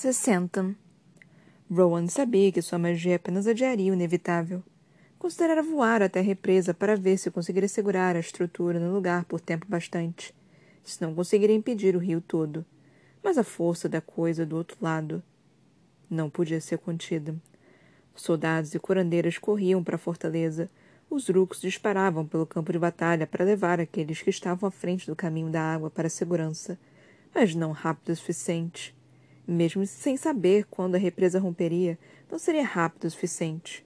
Sessenta. Rowan sabia que sua magia apenas adiaria o inevitável. Considerara voar até a represa para ver se conseguiria segurar a estrutura no lugar por tempo bastante. Se não conseguiria impedir o rio todo. Mas a força da coisa do outro lado não podia ser contida. Soldados e curandeiras corriam para a fortaleza. Os rucos disparavam pelo campo de batalha para levar aqueles que estavam à frente do caminho da água para a segurança, mas não rápido o suficiente. Mesmo sem saber quando a represa romperia, não seria rápido o suficiente.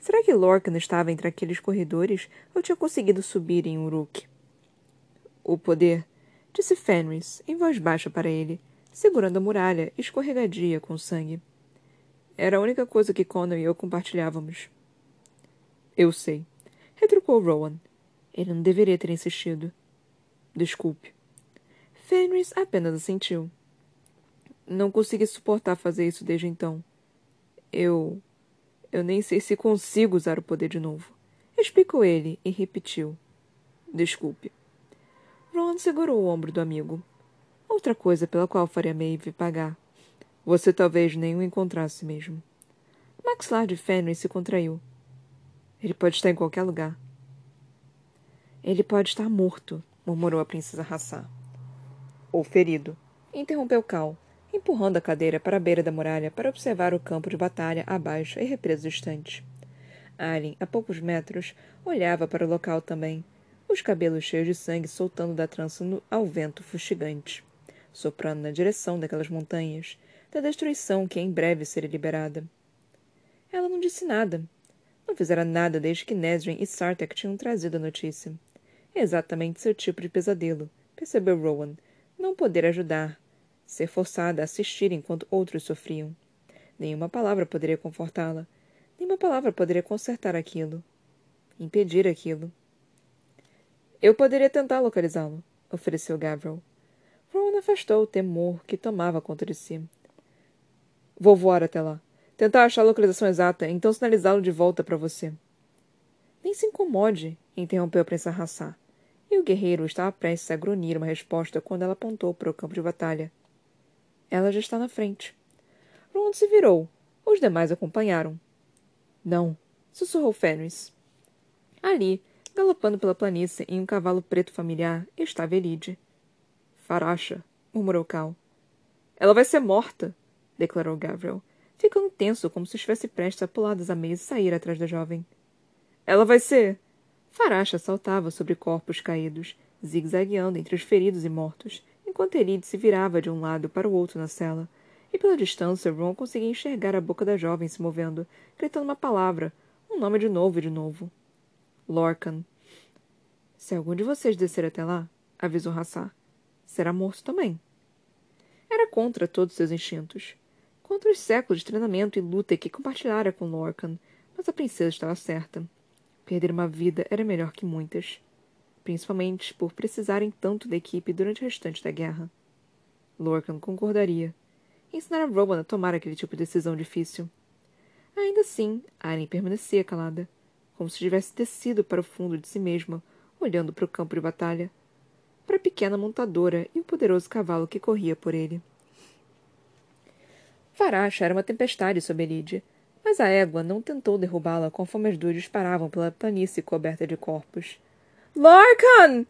Será que Lorcan estava entre aqueles corredores ou tinha conseguido subir em Uruk? O poder, disse Fenris, em voz baixa para ele, segurando a muralha escorregadia com sangue. Era a única coisa que Connor e eu compartilhávamos. Eu sei, retrucou Rowan. Ele não deveria ter insistido. Desculpe. Fenris apenas assentiu. Não consegui suportar fazer isso desde então. Eu. Eu nem sei se consigo usar o poder de novo. Explicou ele e repetiu. Desculpe. Ron segurou o ombro do amigo. Outra coisa pela qual faria Maeve pagar. Você talvez nem o encontrasse mesmo. Maxilar de Fenris se contraiu. Ele pode estar em qualquer lugar. Ele pode estar morto, murmurou a princesa Hassá. Ou ferido, interrompeu Cal, empurrando a cadeira para a beira da muralha para observar o campo de batalha abaixo e represa distante. Alien, a poucos metros, olhava para o local também, os cabelos cheios de sangue soltando da trança no, ao vento fustigante, soprando na direção daquelas montanhas, da destruição que em breve seria liberada. Ela não disse nada. Não fizera nada desde que Nesrin e Sartek tinham trazido a notícia. Exatamente seu tipo de pesadelo, percebeu Rowan. Não poder ajudar, ser forçada a assistir enquanto outros sofriam. Nenhuma palavra poderia confortá-la. Nenhuma palavra poderia consertar aquilo. Impedir aquilo. Eu poderia tentar localizá-lo, ofereceu Gabriel. Rowan afastou o temor que tomava conta de si. Vou voar até lá. Tentar achar a localização exata, então sinalizá-lo de volta para você. Nem se incomode, interrompeu a princesa Hassá. E o guerreiro estava prestes a grunhir uma resposta quando ela apontou para o campo de batalha. Ela já está na frente. Ron se virou. Os demais acompanharam. Não, sussurrou Fenris. Ali, galopando pela planície em um cavalo preto familiar, estava Elide. Faracha, murmurou Cal. Ela vai ser morta, declarou Gabriel, ficando tenso como se estivesse prestes a pular das ameias e sair atrás da jovem. Ela vai ser. Faracha saltava sobre corpos caídos, zigue-zagueando entre os feridos e mortos, enquanto Elide se virava de um lado para o outro na cela, e pela distância Ron conseguia enxergar a boca da jovem se movendo, gritando uma palavra, um nome de novo e de novo. Lorcan. Se algum de vocês descer até lá, avisou Hassá, será morto também. Era contra todos seus instintos. Contra os séculos de treinamento e luta que compartilhara com Lorcan, mas a princesa estava certa. Perder uma vida era melhor que muitas principalmente por precisarem tanto da equipe durante o restante da guerra. Lorcan concordaria. Ensinara Rowan a tomar aquele tipo de decisão difícil. Ainda assim, Aren permanecia calada, como se tivesse descido para o fundo de si mesma, olhando para o campo de batalha, para a pequena montadora e o poderoso cavalo que corria por ele. Faracha era uma tempestade sob Elide, mas a égua não tentou derrubá-la conforme as duas disparavam pela planície coberta de corpos. Larkan!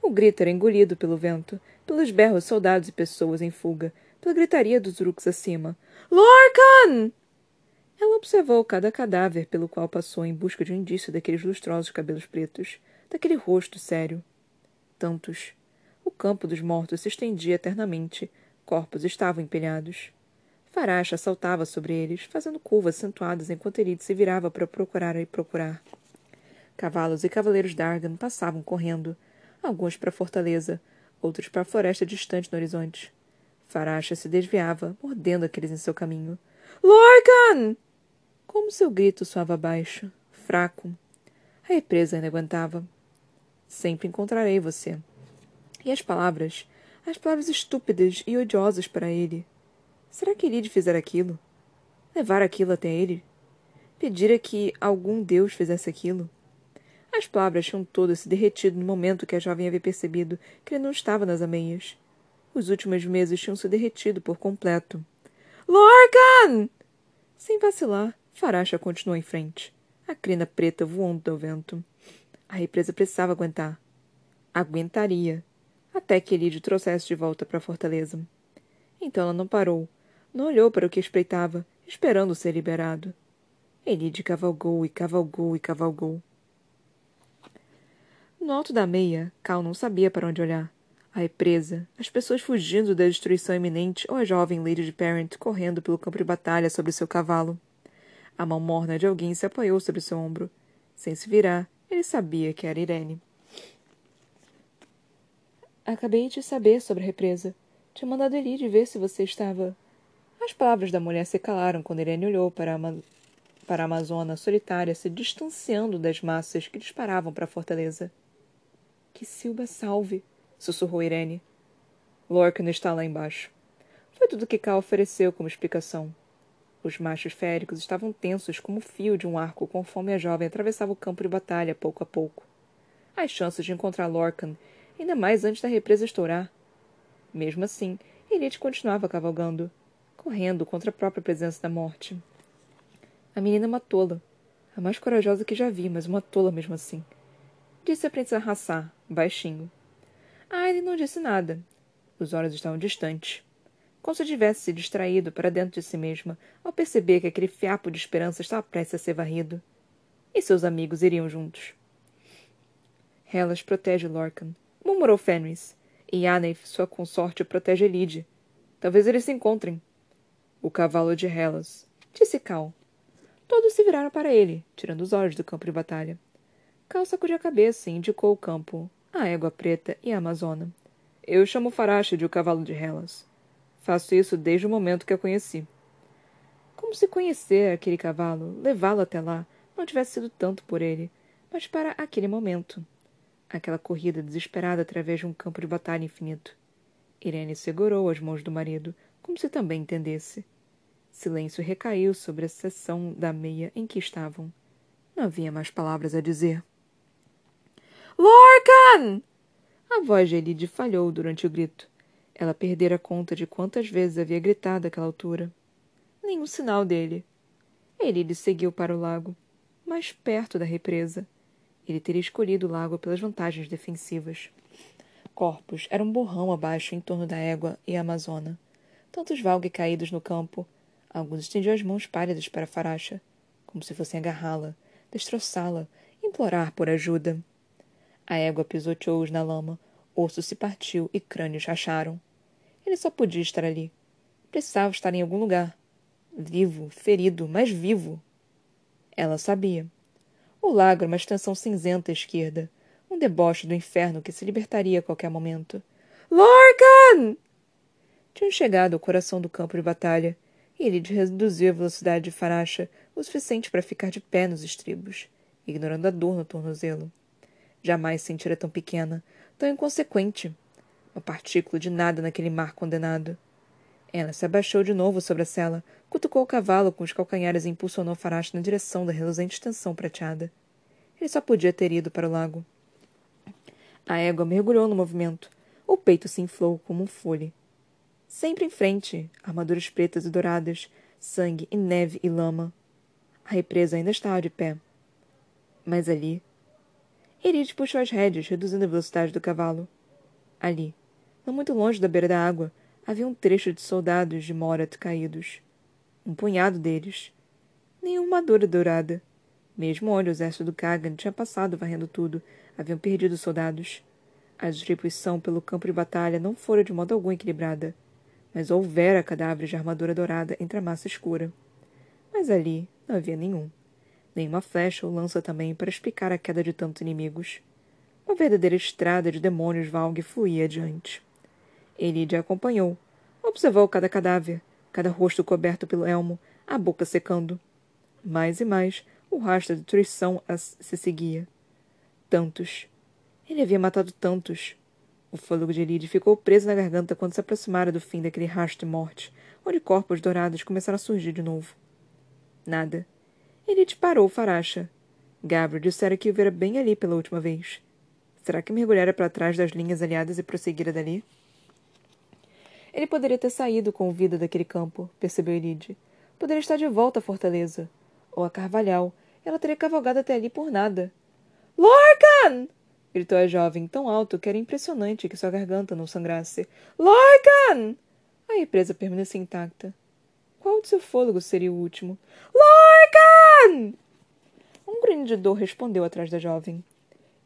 O grito era engolido pelo vento, pelos berros soldados e pessoas em fuga, pela gritaria dos urux acima. Larkan! Ela observou cada cadáver pelo qual passou em busca de um indício daqueles lustrosos cabelos pretos, daquele rosto sério. Tantos. O campo dos mortos se estendia eternamente. Corpos estavam empilhados. Faracha saltava sobre eles, fazendo curvas acentuadas enquanto Elite se virava para procurar e procurar. Cavalos e cavaleiros d'Argan passavam correndo, alguns para a fortaleza, outros para a floresta distante no horizonte. Faracha se desviava, mordendo aqueles em seu caminho. Lorcan! Como seu grito soava baixo, fraco. A represa ainda aguentava. Sempre encontrarei você. E as palavras, as palavras estúpidas e odiosas para ele. Será que Elide fizera aquilo? Levar aquilo até ele? Pedira que algum deus fizesse aquilo? As palavras tinham todas se derretido no momento que a jovem havia percebido que ele não estava nas ameias. Os últimos meses tinham se derretido por completo. Lorcan! Sem vacilar, Faracha continuou em frente, a crina preta voando ao vento. A represa precisava aguentar. Aguentaria, até que Elide trouxesse de volta para a fortaleza. Então ela não parou, não olhou para o que espreitava, esperando ser liberado. Elide cavalgou e cavalgou e cavalgou. No alto da meia, Cal não sabia para onde olhar. A represa, as pessoas fugindo da destruição iminente ou a jovem Lady de Parent correndo pelo campo de batalha sobre seu cavalo. A mão morna de alguém se apoiou sobre seu ombro. Sem se virar, ele sabia que era Irene. Acabei de saber sobre a represa. Tinha mandado Elide ver se você estava. As palavras da mulher se calaram quando Irene olhou para a, Ma... para a Amazona solitária se distanciando das massas que disparavam para a fortaleza. Que Silba salve! sussurrou Irene. Lorcan está lá embaixo. Foi tudo que Cal ofereceu como explicação. Os machos féricos estavam tensos como o fio de um arco conforme a jovem atravessava o campo de batalha pouco a pouco. As chances de encontrar Lorcan, ainda mais antes da represa estourar. Mesmo assim, Elite continuava cavalgando, correndo contra a própria presença da morte. A menina matou-la. A mais corajosa que já vi, mas uma tola mesmo assim. Disse a princesa Hassar, baixinho. Aileen não disse nada. Os olhos estavam distantes como se tivesse se distraído para dentro de si mesma ao perceber que aquele fiapo de esperança estava prestes a ser varrido. E seus amigos iriam juntos. Hellas protege Lorcan, murmurou Fenris, e Anef, sua consorte, protege Elide. Talvez eles se encontrem. O cavalo de Hellas, disse Cal. Todos se viraram para ele, tirando os olhos do campo de batalha. Cal sacudiu a cabeça e indicou o campo, a égua preta e a amazona. Eu chamo Farache de o cavalo de Hellas. Faço isso desde o momento que a conheci. Como se conhecer aquele cavalo, levá-lo até lá, não tivesse sido tanto por ele, mas para aquele momento. Aquela corrida desesperada através de um campo de batalha infinito. Irene segurou as mãos do marido, como se também entendesse. Silêncio recaiu sobre a seção da meia em que estavam. Não havia mais palavras a dizer. Lorcan! A voz de Elide falhou durante o grito. Ela perdera conta de quantas vezes havia gritado àquela altura. Nenhum sinal dele. Elide seguiu para o lago, mais perto da represa. Ele teria escolhido o lago pelas vantagens defensivas. Corpos eram um borrão abaixo em torno da égua e a amazona. Tantos valgue caídos no campo. Alguns estendiam as mãos pálidas para a faracha, como se fossem agarrá-la, destroçá-la, implorar por ajuda. A égua pisoteou-os na lama, Osso se partiu e crânios racharam. Ele só podia estar ali. Precisava estar em algum lugar. Vivo, ferido, mas vivo. Ela sabia. O lago era uma extensão cinzenta à esquerda, um deboche do inferno que se libertaria a qualquer momento. Lorcan! Tinham chegado ao coração do campo de batalha, e ele reduziu a velocidade de Faracha o suficiente para ficar de pé nos estribos, ignorando a dor no tornozelo. Jamais sentira tão pequena, tão inconsequente. Uma partícula de nada naquele mar condenado. Ela se abaixou de novo sobre a cela, cutucou o cavalo com os calcanhares e impulsionou Farache na direção da reluzente extensão prateada. Ele só podia ter ido para o lago. A égua mergulhou no movimento. O peito se inflou como um fole. Sempre em frente, armaduras pretas e douradas, sangue e neve e lama. A represa ainda estava de pé. Mas ali, Eride puxou as rédeas, reduzindo a velocidade do cavalo. Ali, não muito longe da beira da água, havia um trecho de soldados de Morat caídos. Um punhado deles. Nenhuma armadura dourada. Mesmo onde o exército do Kagan tinha passado varrendo tudo, haviam perdido soldados. A distribuição pelo campo de batalha não fora de modo algum equilibrada, mas houvera cadáveres de armadura dourada entre a massa escura. Mas ali não havia nenhum nem uma flecha ou lança também para explicar a queda de tantos inimigos. Uma verdadeira estrada de demônios Valg fluía adiante. Elide acompanhou. Observou cada cadáver, cada rosto coberto pelo elmo, a boca secando. Mais e mais, o rastro da destruição se seguia. Tantos. Ele havia matado tantos. O fôlego de Elide ficou preso na garganta quando se aproximara do fim daquele rastro de morte, onde corpos dourados começaram a surgir de novo. Nada. Ele parou, Faracha. Gabriel dissera que o vira bem ali pela última vez. Será que mergulhara para trás das linhas aliadas e prosseguira dali? Ele poderia ter saído com vida daquele campo, percebeu Elide. Poderia estar de volta à fortaleza. Ou a Carvalhal. Ela teria cavalgado até ali por nada. Lorcan! gritou a jovem tão alto que era impressionante que sua garganta não sangrasse. Lorcan! A represa permanecia intacta. Qual de seu fôlego seria o último? Lorcan! Um grunhido de dor respondeu atrás da jovem.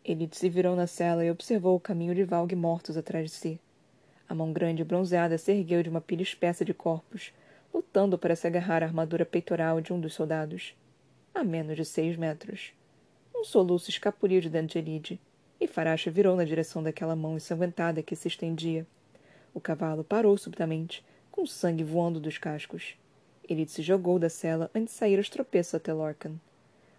Elite se virou na cela e observou o caminho de Valg mortos atrás de si. A mão grande e bronzeada se ergueu de uma pilha espessa de corpos, lutando para se agarrar à armadura peitoral de um dos soldados. A menos de seis metros. Um soluço escapuliu de dentro de Elide, e Faracha virou na direção daquela mão ensanguentada que se estendia. O cavalo parou subitamente, com sangue voando dos cascos. Elite se jogou da cela antes de sair aos tropeços até Lorcan.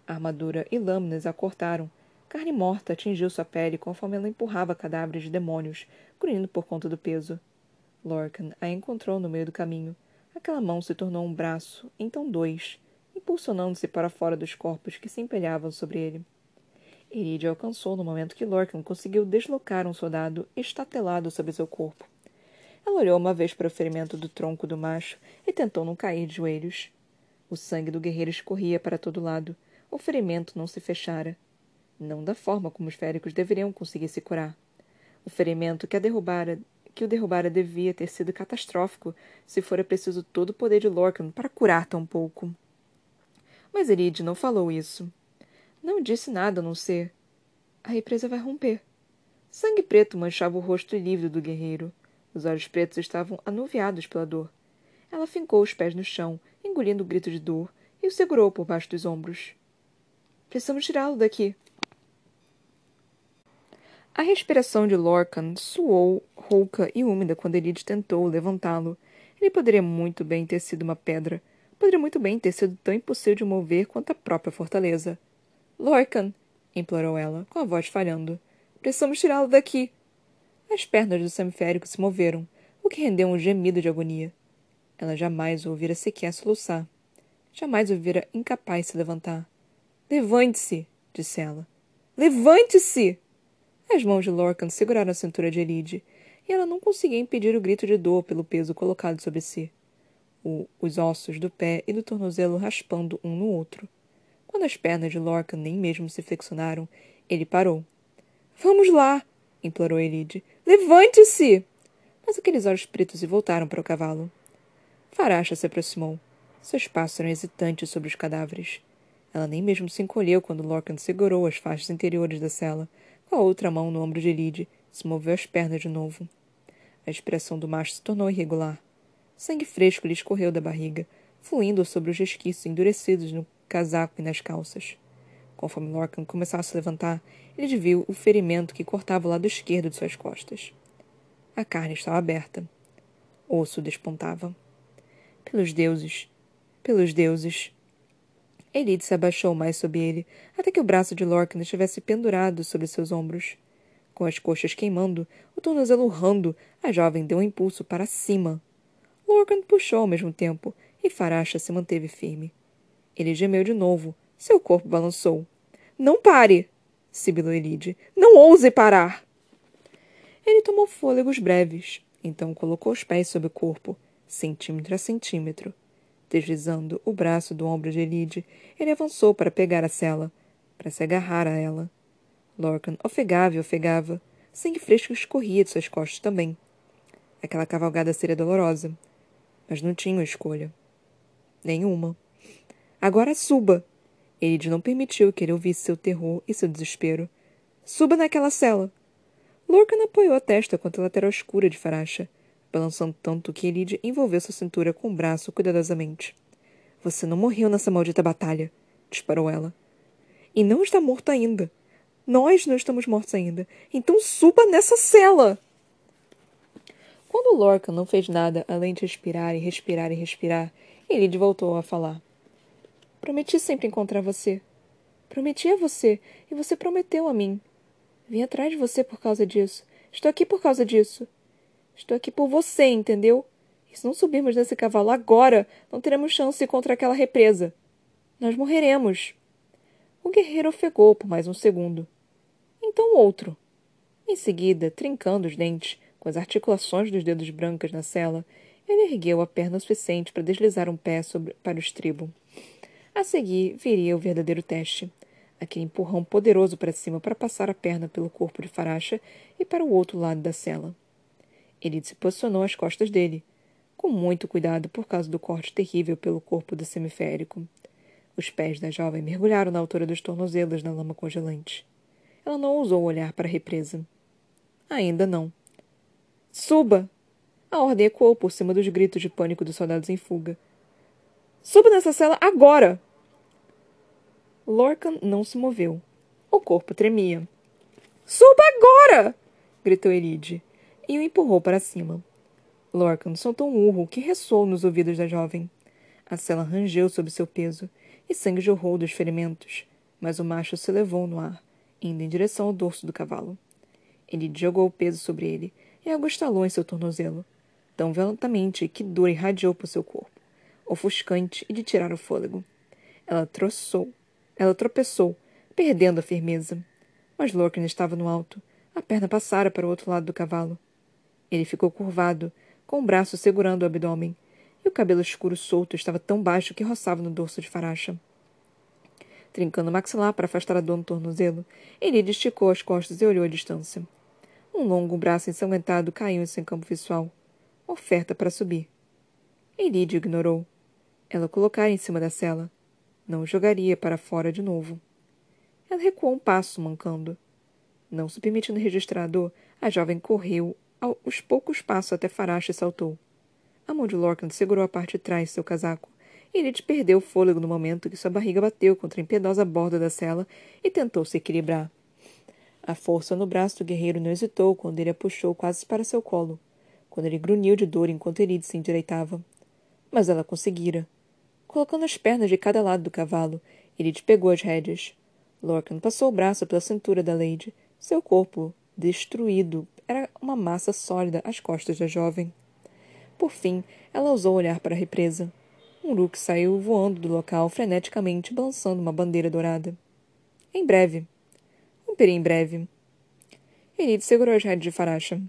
Armadura e lâminas a cortaram, Carne morta atingiu sua pele conforme ela empurrava cadáveres de demônios, grunhindo por conta do peso. Lorcan a encontrou no meio do caminho. Aquela mão se tornou um braço, então dois, impulsionando-se para fora dos corpos que se empelhavam sobre ele. Eride alcançou no momento que Lorcan conseguiu deslocar um soldado estatelado sobre seu corpo. Ela olhou uma vez para o ferimento do tronco do macho e tentou não cair de joelhos. O sangue do guerreiro escorria para todo lado. O ferimento não se fechara não da forma como os féricos deveriam conseguir se curar. O ferimento que, a derrubara, que o derrubara devia ter sido catastrófico se fora preciso todo o poder de Lorcan para curar tão pouco. Mas Eride não falou isso. Não disse nada a não ser. A represa vai romper. Sangue preto manchava o rosto lívido do guerreiro. Os olhos pretos estavam anuviados pela dor. Ela fincou os pés no chão, engolindo o grito de dor, e o segurou por baixo dos ombros. Precisamos tirá-lo daqui, a respiração de Lorcan soou rouca e úmida quando Elide tentou levantá-lo. Ele poderia muito bem ter sido uma pedra. Poderia muito bem ter sido tão impossível de mover quanto a própria fortaleza. Lorcan! implorou ela, com a voz falhando. Precisamos tirá-lo daqui. As pernas do semiférico se moveram, o que rendeu um gemido de agonia. Ela jamais o ouvira sequer soluçar. Jamais o vira incapaz de se levantar. Levante-se, disse ela. Levante-se! As mãos de Lorcan seguraram a cintura de Elide, e ela não conseguia impedir o grito de dor pelo peso colocado sobre si. O, os ossos do pé e do tornozelo raspando um no outro. Quando as pernas de Lorcan nem mesmo se flexionaram, ele parou. Vamos lá! Implorou Elide. Levante-se! Mas aqueles olhos pretos se voltaram para o cavalo. Faracha se aproximou. Seus passos eram hesitantes sobre os cadáveres. Ela nem mesmo se encolheu quando Lorcan segurou as faixas interiores da cela, com a outra mão no ombro de Lide, se moveu as pernas de novo. A expressão do macho se tornou irregular. Sangue fresco lhe escorreu da barriga, fluindo sobre os resquícios endurecidos no casaco e nas calças. Conforme Lorcan começava a se levantar, ele viu o ferimento que cortava o lado esquerdo de suas costas. A carne estava aberta. Osso despontava. Pelos deuses! Pelos deuses! Elide se abaixou mais sob ele, até que o braço de Lorcan estivesse pendurado sobre seus ombros. Com as coxas queimando, o tornozelo urrando, a jovem deu um impulso para cima. Lorcan puxou ao mesmo tempo, e Faracha se manteve firme. Ele gemeu de novo. Seu corpo balançou. Não pare! sibilou Elide. Não ouse parar! Ele tomou fôlegos breves, então colocou os pés sobre o corpo, centímetro a centímetro, Deslizando o braço do ombro de Elide, ele avançou para pegar a cela, para se agarrar a ela. Lorcan ofegava e ofegava. Sangue fresco escorria de suas costas também. Aquela cavalgada seria dolorosa, mas não tinha escolha. Nenhuma. Agora suba! Elide não permitiu que ele ouvisse seu terror e seu desespero. Suba naquela cela! Lorcan apoiou a testa contra a lateral escura de Faracha balançando tanto que Elide envolveu sua cintura com o braço cuidadosamente. Você não morreu nessa maldita batalha, disparou ela. E não está morto ainda. Nós não estamos mortos ainda. Então suba nessa cela! Quando Lorca não fez nada além de respirar e respirar e respirar, Elide voltou a falar. Prometi sempre encontrar você. Prometi a você, e você prometeu a mim. Vim atrás de você por causa disso. Estou aqui por causa disso. Estou aqui por você, entendeu? E se não subirmos nesse cavalo agora, não teremos chance contra aquela represa. Nós morreremos. O guerreiro ofegou por mais um segundo. Então outro. Em seguida, trincando os dentes, Com as articulações dos dedos brancas na cela, ele ergueu a perna o suficiente para deslizar um pé sobre, para o estribo. A seguir, viria o verdadeiro teste. Aquele empurrão poderoso para cima para passar a perna pelo corpo de Faracha e para o outro lado da cela. Ele se posicionou às costas dele, com muito cuidado por causa do corte terrível pelo corpo do semiférico. Os pés da jovem mergulharam na altura dos tornozelos na lama congelante. Ela não ousou olhar para a represa. Ainda não. Suba! A ordem ecoou por cima dos gritos de pânico dos soldados em fuga. Suba nessa cela agora! Lorcan não se moveu. O corpo tremia. Suba agora! gritou Elide, e o empurrou para cima. Lorcan soltou um urro que ressoou nos ouvidos da jovem. A cela rangeu sob seu peso, e sangue jorrou dos ferimentos, mas o macho se levou no ar, indo em direção ao dorso do cavalo. Ele jogou o peso sobre ele, e algo estalou em seu tornozelo, tão violentamente que dor irradiou por seu corpo, ofuscante e de tirar o fôlego. Ela troçou, ela tropeçou, perdendo a firmeza. Mas Lorcan estava no alto. A perna passara para o outro lado do cavalo. Ele ficou curvado, com o braço segurando o abdômen, e o cabelo escuro solto estava tão baixo que roçava no dorso de Faracha. Trincando o maxilar para afastar a dor no tornozelo, ele esticou as costas e olhou à distância. Um longo braço ensanguentado caiu em seu campo visual. Oferta para subir. Elide ignorou. Ela colocara em cima da cela. Não o jogaria para fora de novo. Ela recuou um passo, mancando. Não se permitindo registrar a jovem correu aos poucos passos até Farache e saltou. A mão de Lorcan segurou a parte de trás de seu casaco, e ele perdeu o fôlego no momento que sua barriga bateu contra a impiedosa borda da cela e tentou se equilibrar. A força no braço do guerreiro não hesitou quando ele a puxou quase para seu colo, quando ele grunhiu de dor enquanto Elide se endireitava. Mas ela conseguira. Colocando as pernas de cada lado do cavalo, ele despegou as rédeas. Lorcan passou o braço pela cintura da Lady. Seu corpo, destruído, era uma massa sólida às costas da jovem. Por fim, ela ousou olhar para a represa. Um Rook saiu voando do local freneticamente, balançando uma bandeira dourada. Em breve. Peri em breve. Elide segurou as rédeas de Faracha.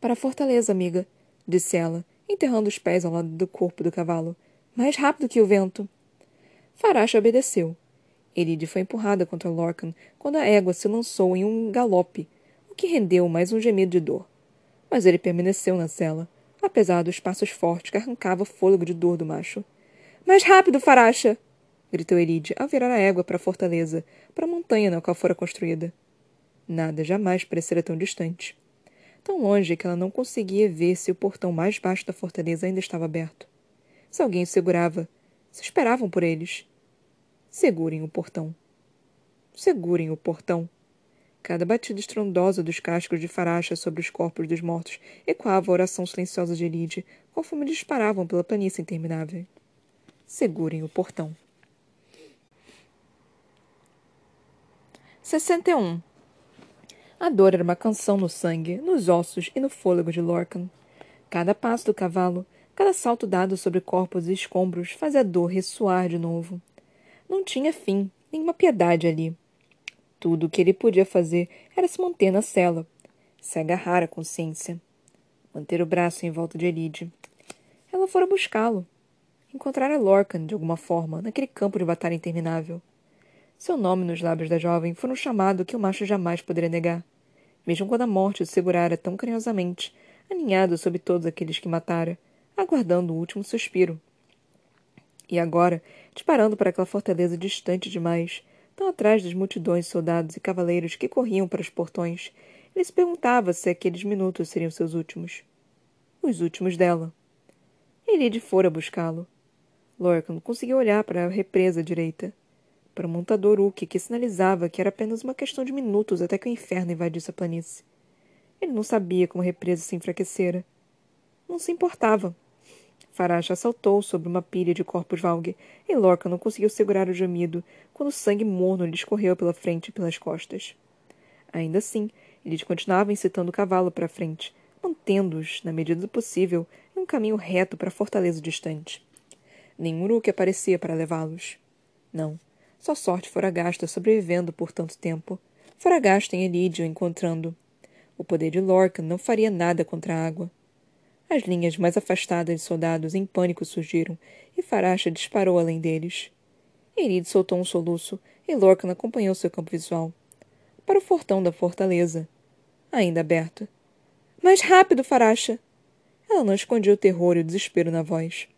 Para a fortaleza, amiga, disse ela, enterrando os pés ao lado do corpo do cavalo mais rápido que o vento. Faracha obedeceu. Eride foi empurrada contra Lorcan quando a égua se lançou em um galope, o que rendeu mais um gemido de dor. Mas ele permaneceu na cela, apesar dos passos fortes que arrancava fôlego de dor do macho. Mais rápido, Faracha! gritou Eride ao virar a égua para a fortaleza, para a montanha na qual fora construída. Nada jamais parecera tão distante. Tão longe que ela não conseguia ver se o portão mais baixo da fortaleza ainda estava aberto. Se alguém o segurava, se esperavam por eles. Segurem o portão. Segurem o portão. Cada batida estrondosa dos cascos de faracha sobre os corpos dos mortos ecoava a oração silenciosa de Elide, conforme disparavam pela planície interminável. Segurem o portão. 61. A dor era uma canção no sangue, nos ossos e no fôlego de Lorcan. Cada passo do cavalo, Cada salto dado sobre corpos e escombros fazia a dor ressoar de novo. Não tinha fim, nenhuma piedade ali. Tudo o que ele podia fazer era se manter na cela, se agarrar à consciência, manter o braço em volta de Elide. Ela fora buscá-lo. Encontrara Lorcan, de alguma forma, naquele campo de batalha interminável. Seu nome nos lábios da jovem foi um chamado que o macho jamais poderia negar, mesmo quando a morte o segurara tão carinhosamente, aninhado sob todos aqueles que matara, aguardando o último suspiro. E agora, disparando para aquela fortaleza distante demais, tão atrás das multidões de soldados e cavaleiros que corriam para os portões, ele se perguntava se aqueles minutos seriam seus últimos. Os últimos dela. Elide fora buscá-lo. Lorcan conseguiu olhar para a represa direita, para o montador Uki, que sinalizava que era apenas uma questão de minutos até que o inferno invadisse a planície. Ele não sabia como a represa se enfraquecera. Não se importava. Faracha saltou sobre uma pilha de corpos valgue, e Lorca não conseguiu segurar o gemido quando o sangue morno lhe escorreu pela frente e pelas costas. Ainda assim, ele continuava incitando o cavalo para a frente, mantendo-os, na medida do possível, em um caminho reto para a fortaleza distante. Nenhum Uruk aparecia para levá-los. Não. Sua sorte fora gasta sobrevivendo por tanto tempo. Fora gasta em Elídio encontrando. O poder de Lorcan não faria nada contra a água. As linhas mais afastadas de soldados em pânico surgiram, e Faracha disparou além deles. Erid soltou um soluço, e Lorcan acompanhou seu campo visual. Para o portão da fortaleza. Ainda aberto. Mais rápido, Faracha! Ela não escondia o terror e o desespero na voz.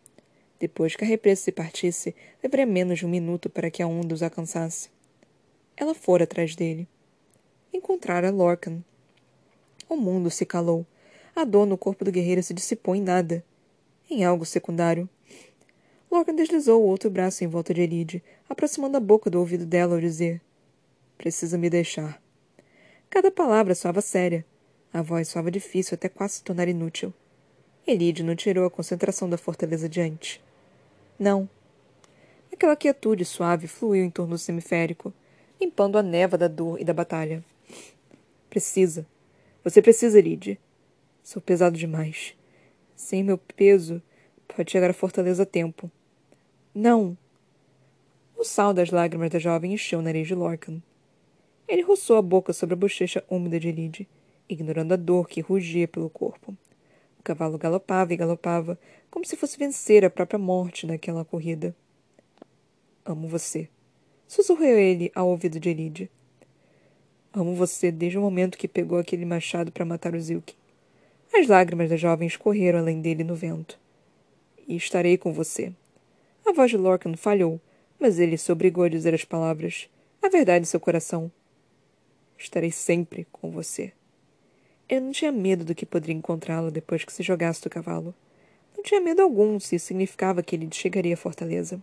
Depois que a represa se partisse, levaria menos de um minuto para que a onda os alcançasse. Ela fora atrás dele. Encontrara Lorcan. O mundo se calou. A dor no corpo do guerreiro se dissipou em nada. Em algo secundário. Lorcan deslizou o outro braço em volta de Elide, aproximando a boca do ouvido dela ao dizer: Precisa me deixar. Cada palavra soava séria. A voz soava difícil até quase se tornar inútil. Elide não tirou a concentração da fortaleza diante. Não. Aquela quietude suave fluiu em torno do semiférico, limpando a neva da dor e da batalha. Precisa. Você precisa, Lid. Sou pesado demais. Sem meu peso, pode chegar à fortaleza a tempo. Não! O sal das lágrimas da jovem encheu o nariz de Lorcan. Ele roçou a boca sobre a bochecha úmida de Lid, ignorando a dor que rugia pelo corpo. O cavalo galopava e galopava, como se fosse vencer a própria morte naquela corrida. Amo você, sussurrou ele ao ouvido de Elide. Amo você desde o momento que pegou aquele machado para matar o Zilk. As lágrimas da jovem escorreram além dele no vento. E estarei com você. A voz de Lorcan falhou, mas ele se obrigou a dizer as palavras, a verdade em seu coração. Estarei sempre com você. Ele não tinha medo do que poderia encontrá-lo depois que se jogasse do cavalo. Não tinha medo algum se isso significava que ele chegaria à fortaleza.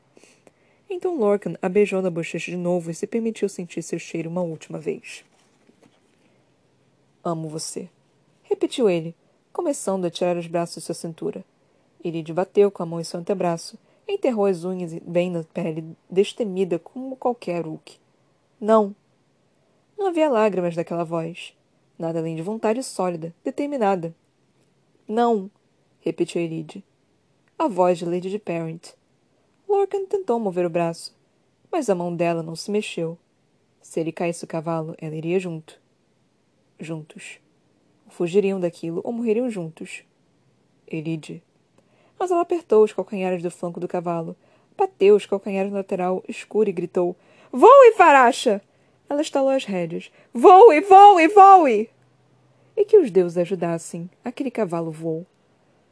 Então Lorcan a beijou na bochecha de novo e se permitiu sentir seu cheiro uma última vez. Amo você, repetiu ele, começando a tirar os braços de sua cintura. Ele bateu com a mão em seu antebraço, enterrou as unhas bem na pele, destemida como qualquer Hulk. Não! Não havia lágrimas daquela voz nada além de vontade sólida, determinada. Não, repetiu Elide. A voz de Lady de Parent. Lorcan tentou mover o braço, mas a mão dela não se mexeu. Se ele caísse do cavalo, ela iria junto. Juntos. Fugiriam daquilo ou morreriam juntos. Elide. Mas ela apertou os calcanhares do flanco do cavalo, bateu os calcanhares no lateral escuro e gritou: Voe, Faracha! Ela estalou as rédeas. Voe, voe, voe! E que os deuses ajudassem. Aquele cavalo voou.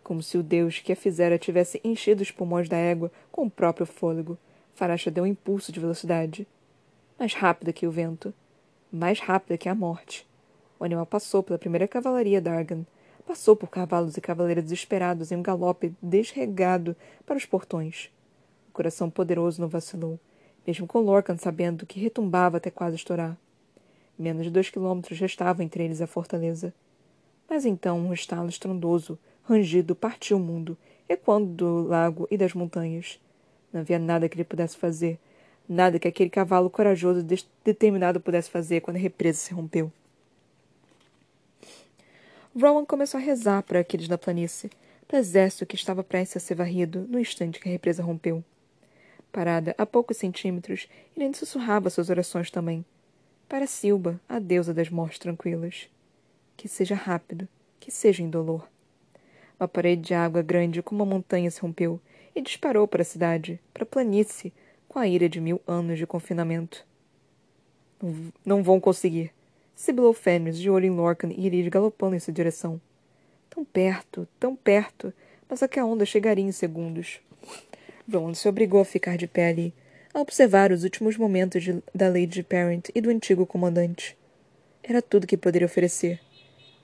Como se o deus que a fizera tivesse enchido os pulmões da égua com o próprio fôlego. Faracha deu um impulso de velocidade. Mais rápida que o vento. Mais rápida que a morte. O animal passou pela primeira cavalaria d'Argan. Passou por cavalos e cavaleiros desesperados em um galope desregado para os portões. O coração poderoso não vacilou mesmo com Lorcan sabendo que retumbava até quase estourar. Menos de dois quilômetros restava entre eles a fortaleza. Mas então um estalo estrondoso, rangido, partiu o mundo, ecoando do lago e das montanhas. Não havia nada que ele pudesse fazer, nada que aquele cavalo corajoso e determinado pudesse fazer quando a represa se rompeu. Rowan começou a rezar para aqueles da planície, para o exército que estava prestes a ser varrido no instante que a represa rompeu. Parada a poucos centímetros, ele sussurrava suas orações também. Para Silba, a deusa das mortes tranquilas. Que seja rápido, que seja indolor. Uma parede de água grande como uma montanha se rompeu e disparou para a cidade, para a planície, com a ira de mil anos de confinamento. Não vão conseguir. Sibilou Fenris, de olho em Lorcan e Irid galopando em sua direção. Tão perto, tão perto, mas a que a onda chegaria em segundos. Ron se obrigou a ficar de pé ali, a observar os últimos momentos de, da Lady Parent e do antigo comandante. Era tudo que poderia oferecer.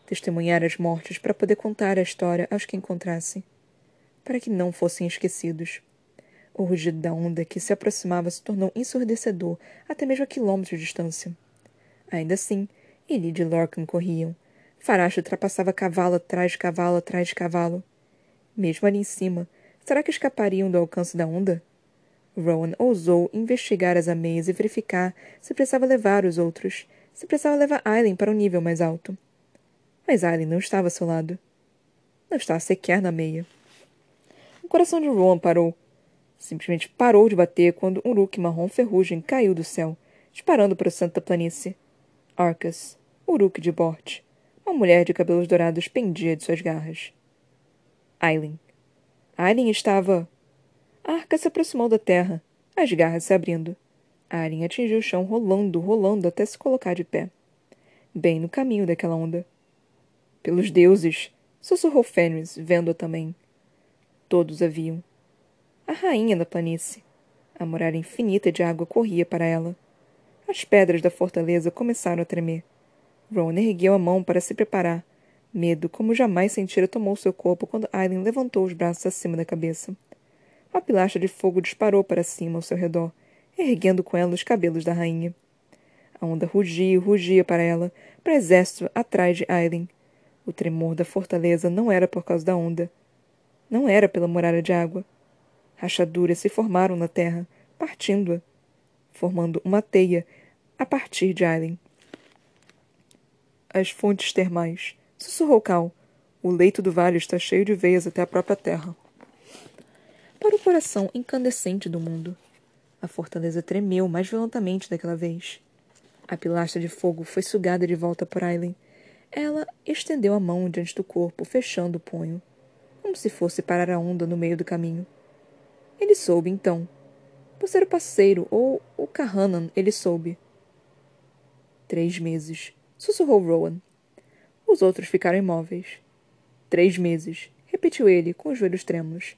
Testemunhar as mortes para poder contar a história aos que encontrasse. Para que não fossem esquecidos. O rugido da onda que se aproximava se tornou ensurdecedor até mesmo a quilômetros de distância. Ainda assim, ele e Lorcan corriam. Faracho ultrapassava cavalo atrás de cavalo atrás de cavalo. Mesmo ali em cima, Será que escapariam do alcance da onda? Rowan ousou investigar as ameias e verificar se precisava levar os outros, se precisava levar Aileen para um nível mais alto. Mas Aileen não estava ao seu lado. Não estava sequer na meia. O coração de Rowan parou. Simplesmente parou de bater quando um Uruk marrom ferrugem caiu do céu, disparando para o centro da planície. Arcas, Uruk de Bort. Uma mulher de cabelos dourados pendia de suas garras. Aileen. Aileen estava. A arca se aproximou da terra, as garras se abrindo. Aileen atingiu o chão rolando, rolando até se colocar de pé. Bem no caminho daquela onda. Pelos deuses! sussurrou Fenris, vendo-a também. Todos a viam. A rainha da planície. A muralha infinita de água corria para ela. As pedras da fortaleza começaram a tremer. Ron ergueu a mão para se preparar. Medo, como jamais sentira, tomou seu corpo quando Aileen levantou os braços acima da cabeça. Uma pilastra de fogo disparou para cima ao seu redor, erguendo com ela os cabelos da rainha. A onda rugia e rugia para ela, para o exército atrás de Aileen. O tremor da fortaleza não era por causa da onda. Não era pela muralha de água. Rachaduras se formaram na terra, partindo-a, formando uma teia a partir de Aileen. As fontes termais, sussurrou Cal. O leito do vale está cheio de veias até a própria terra. Para o coração incandescente do mundo, a fortaleza tremeu mais violentamente daquela vez. A pilastra de fogo foi sugada de volta por Aileen. Ela estendeu a mão diante do corpo, fechando o punho, como se fosse parar a onda no meio do caminho. Ele soube, então. Por ser o parceiro ou o Kahanan, ele soube. Três meses sussurrou Rowan. Os outros ficaram imóveis. Três meses, repetiu ele, com os joelhos trêmulos.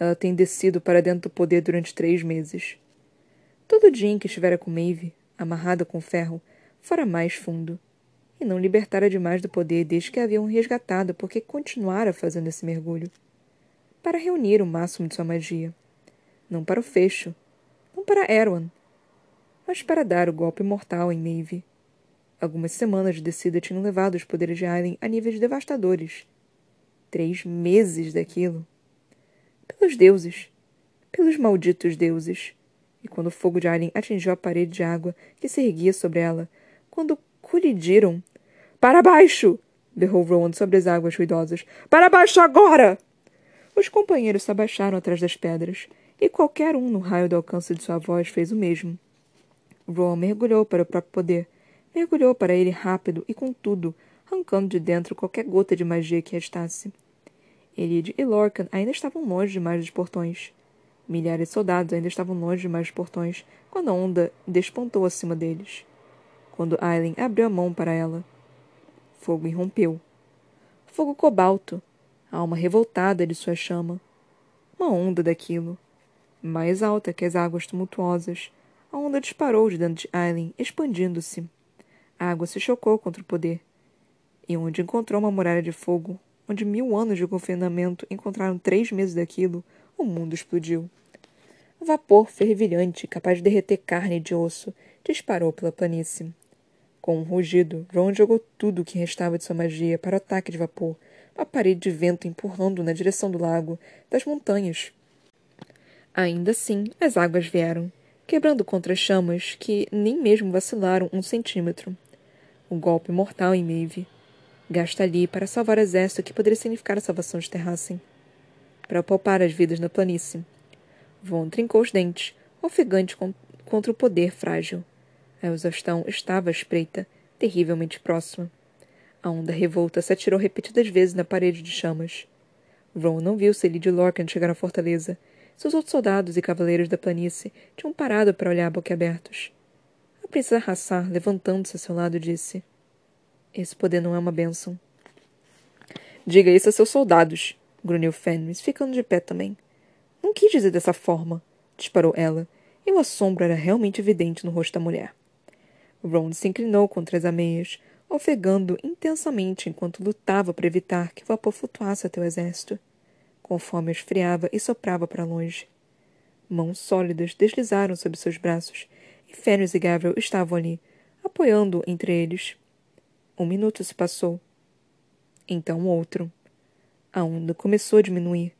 Ela tem descido para dentro do poder durante três meses. Todo dia em que estivera com Maeve, amarrada com ferro, fora mais fundo. E não libertara demais do poder desde que a haviam resgatado porque continuara fazendo esse mergulho. Para reunir o máximo de sua magia. Não para o fecho. Não para Erwan. Mas para dar o golpe mortal em Maeve. Algumas semanas de descida tinham levado os poderes de Aileen a níveis devastadores. Três meses daquilo. Pelos deuses. Pelos malditos deuses. E quando o fogo de Aileen atingiu a parede de água que se erguia sobre ela, quando colidiram. Para baixo! berrou Rowan sobre as águas ruidosas. Para baixo agora! Os companheiros se abaixaram atrás das pedras, e qualquer um no raio do alcance de sua voz fez o mesmo. Rowan mergulhou para o próprio poder, mergulhou para ele rápido e com tudo, arrancando de dentro qualquer gota de magia que restasse. Elide e Lorcan ainda estavam longe demais dos portões. Milhares de soldados ainda estavam longe demais dos portões quando a onda despontou acima deles. Quando Aileen abriu a mão para ela, fogo irrompeu. Fogo cobalto, a alma revoltada de sua chama. Uma onda daquilo. Mais alta que as águas tumultuosas, a onda disparou de dentro de Aileen, expandindo-se. A água se chocou contra o poder. E onde encontrou uma muralha de fogo, onde mil anos de confinamento encontraram três meses daquilo, o mundo explodiu. Vapor fervilhante, capaz de derreter carne de osso, disparou pela planície. Com um rugido, Ron jogou tudo o que restava de sua magia para o ataque de vapor, uma parede de vento empurrando na direção do lago, das montanhas. Ainda assim, as águas vieram, quebrando contra as chamas que nem mesmo vacilaram um centímetro o golpe mortal em Maeve. Gasta ali para salvar o exército que poderia significar a salvação de Terrassen. Para poupar as vidas na planície. Von trincou os dentes, ofegante contra o poder frágil. A exaustão estava à espreita, terrivelmente próxima. A onda revolta se atirou repetidas vezes na parede de chamas. Ron não viu Celie de Lorcan chegar à fortaleza. Seus outros soldados e cavaleiros da planície tinham parado para olhar boquiabertos. Princesa Hassar, levantando-se a seu lado, disse: Esse poder não é uma bênção. Diga isso a seus soldados, grunhiu Fenris, ficando de pé também. Não quis dizer dessa forma, disparou ela, e o assombro era realmente evidente no rosto da mulher. Ron se inclinou contra as ameias, ofegando intensamente enquanto lutava para evitar que o vapor flutuasse até o exército. Conforme esfriava e soprava para longe. Mãos sólidas deslizaram sobre seus braços Fenris e Gabriel estavam ali, apoiando entre eles. Um minuto se passou. Então outro. A onda começou a diminuir.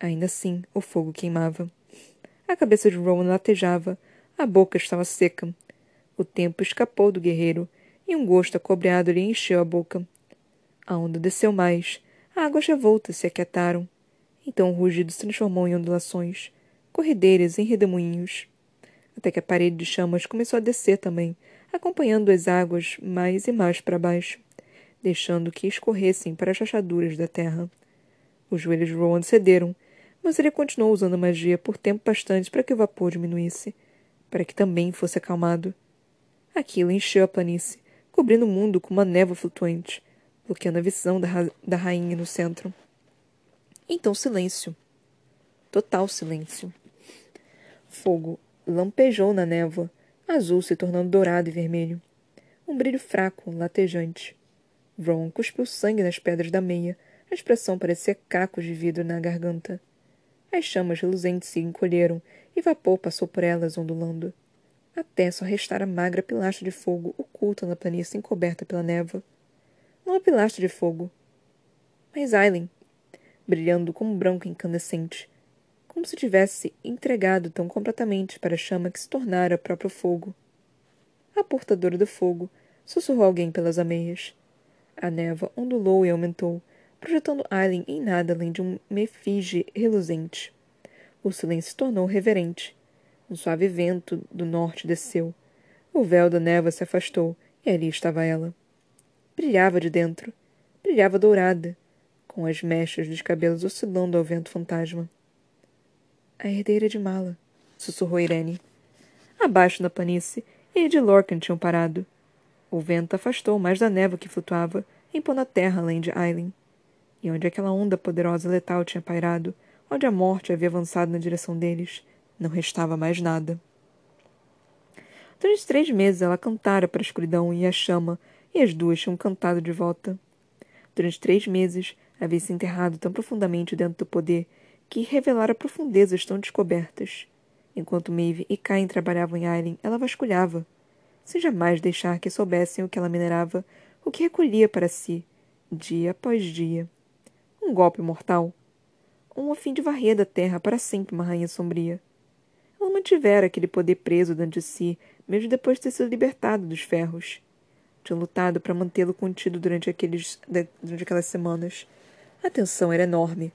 Ainda assim, o fogo queimava. A cabeça de Rowan latejava, a boca estava seca. O tempo escapou do guerreiro e um gosto acobreado lhe encheu a boca. A onda desceu mais, águas revoltas se aquietaram. Então o rugido se transformou em ondulações, corredeiras em redemoinhos até que a parede de chamas começou a descer também, acompanhando as águas mais e mais para baixo. deixando que escorressem para as rachaduras da terra. Os joelhos de Rowan cederam, mas ele continuou usando a magia por tempo bastante para que o vapor diminuísse, para que também fosse acalmado. Aquilo encheu a planície, cobrindo o mundo com uma névoa flutuante, bloqueando a visão da, ra da rainha no centro. Então silêncio. Total silêncio. Fogo lampejou na névoa, azul se tornando dourado e vermelho. Um brilho fraco, latejante. Ron cuspiu sangue nas pedras da meia. A expressão parecia cacos de vidro na garganta. As chamas reluzentes se encolheram e vapor passou por elas, ondulando. Até só restara magra pilastra de fogo oculta na planície encoberta pela névoa. Não a pilastra de fogo, mas Aileen, brilhando como branco incandescente, como se tivesse entregado tão completamente para a chama que se tornara próprio fogo. A portadora do fogo sussurrou alguém pelas ameias. A névoa ondulou e aumentou, projetando Aileen em nada além de um mefige reluzente. O silêncio se tornou reverente. Um suave vento do norte desceu. O véu da névoa se afastou e ali estava ela. Brilhava de dentro. Brilhava dourada, com as mechas dos cabelos oscilando ao vento fantasma. A herdeira de Mala, sussurrou Irene. Abaixo da planície, ele e Lorcan tinham parado. O vento afastou mais da névoa que flutuava, impondo a terra além de Aileen. E onde aquela onda poderosa e letal tinha pairado, onde a morte havia avançado na direção deles, não restava mais nada. Durante três meses ela cantara para a escuridão e a chama, e as duas tinham cantado de volta. Durante três meses havia se enterrado tão profundamente dentro do poder que revelara profundezas tão descobertas. Enquanto Maeve e Cain trabalhavam em Aileen, ela vasculhava, sem jamais deixar que soubessem o que ela minerava, o que recolhia para si, dia após dia. Um golpe mortal. Um a fim de varrer da terra para sempre uma rainha sombria. Ela mantivera aquele poder preso dentro de si, mesmo depois de ter sido libertado dos ferros. Tinha lutado para mantê-lo contido durante, aqueles, durante aquelas semanas. A tensão era enorme.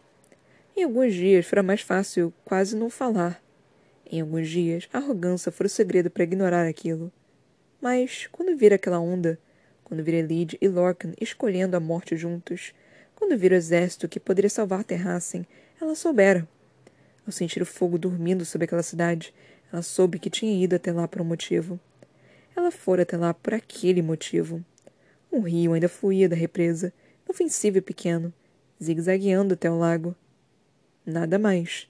Em alguns dias fora mais fácil quase não falar. Em alguns dias, a arrogância fora o segredo para ignorar aquilo. Mas, quando vira aquela onda, quando vira Elide e Lorcan escolhendo a morte juntos, quando vira o exército que poderia salvar Terrassen, ela soubera. Ao sentir o fogo dormindo sobre aquela cidade, ela soube que tinha ido até lá por um motivo. Ela fora até lá por aquele motivo. Um rio ainda fluía da represa, inofensivo e pequeno, zigue-zagueando até o lago. Nada mais.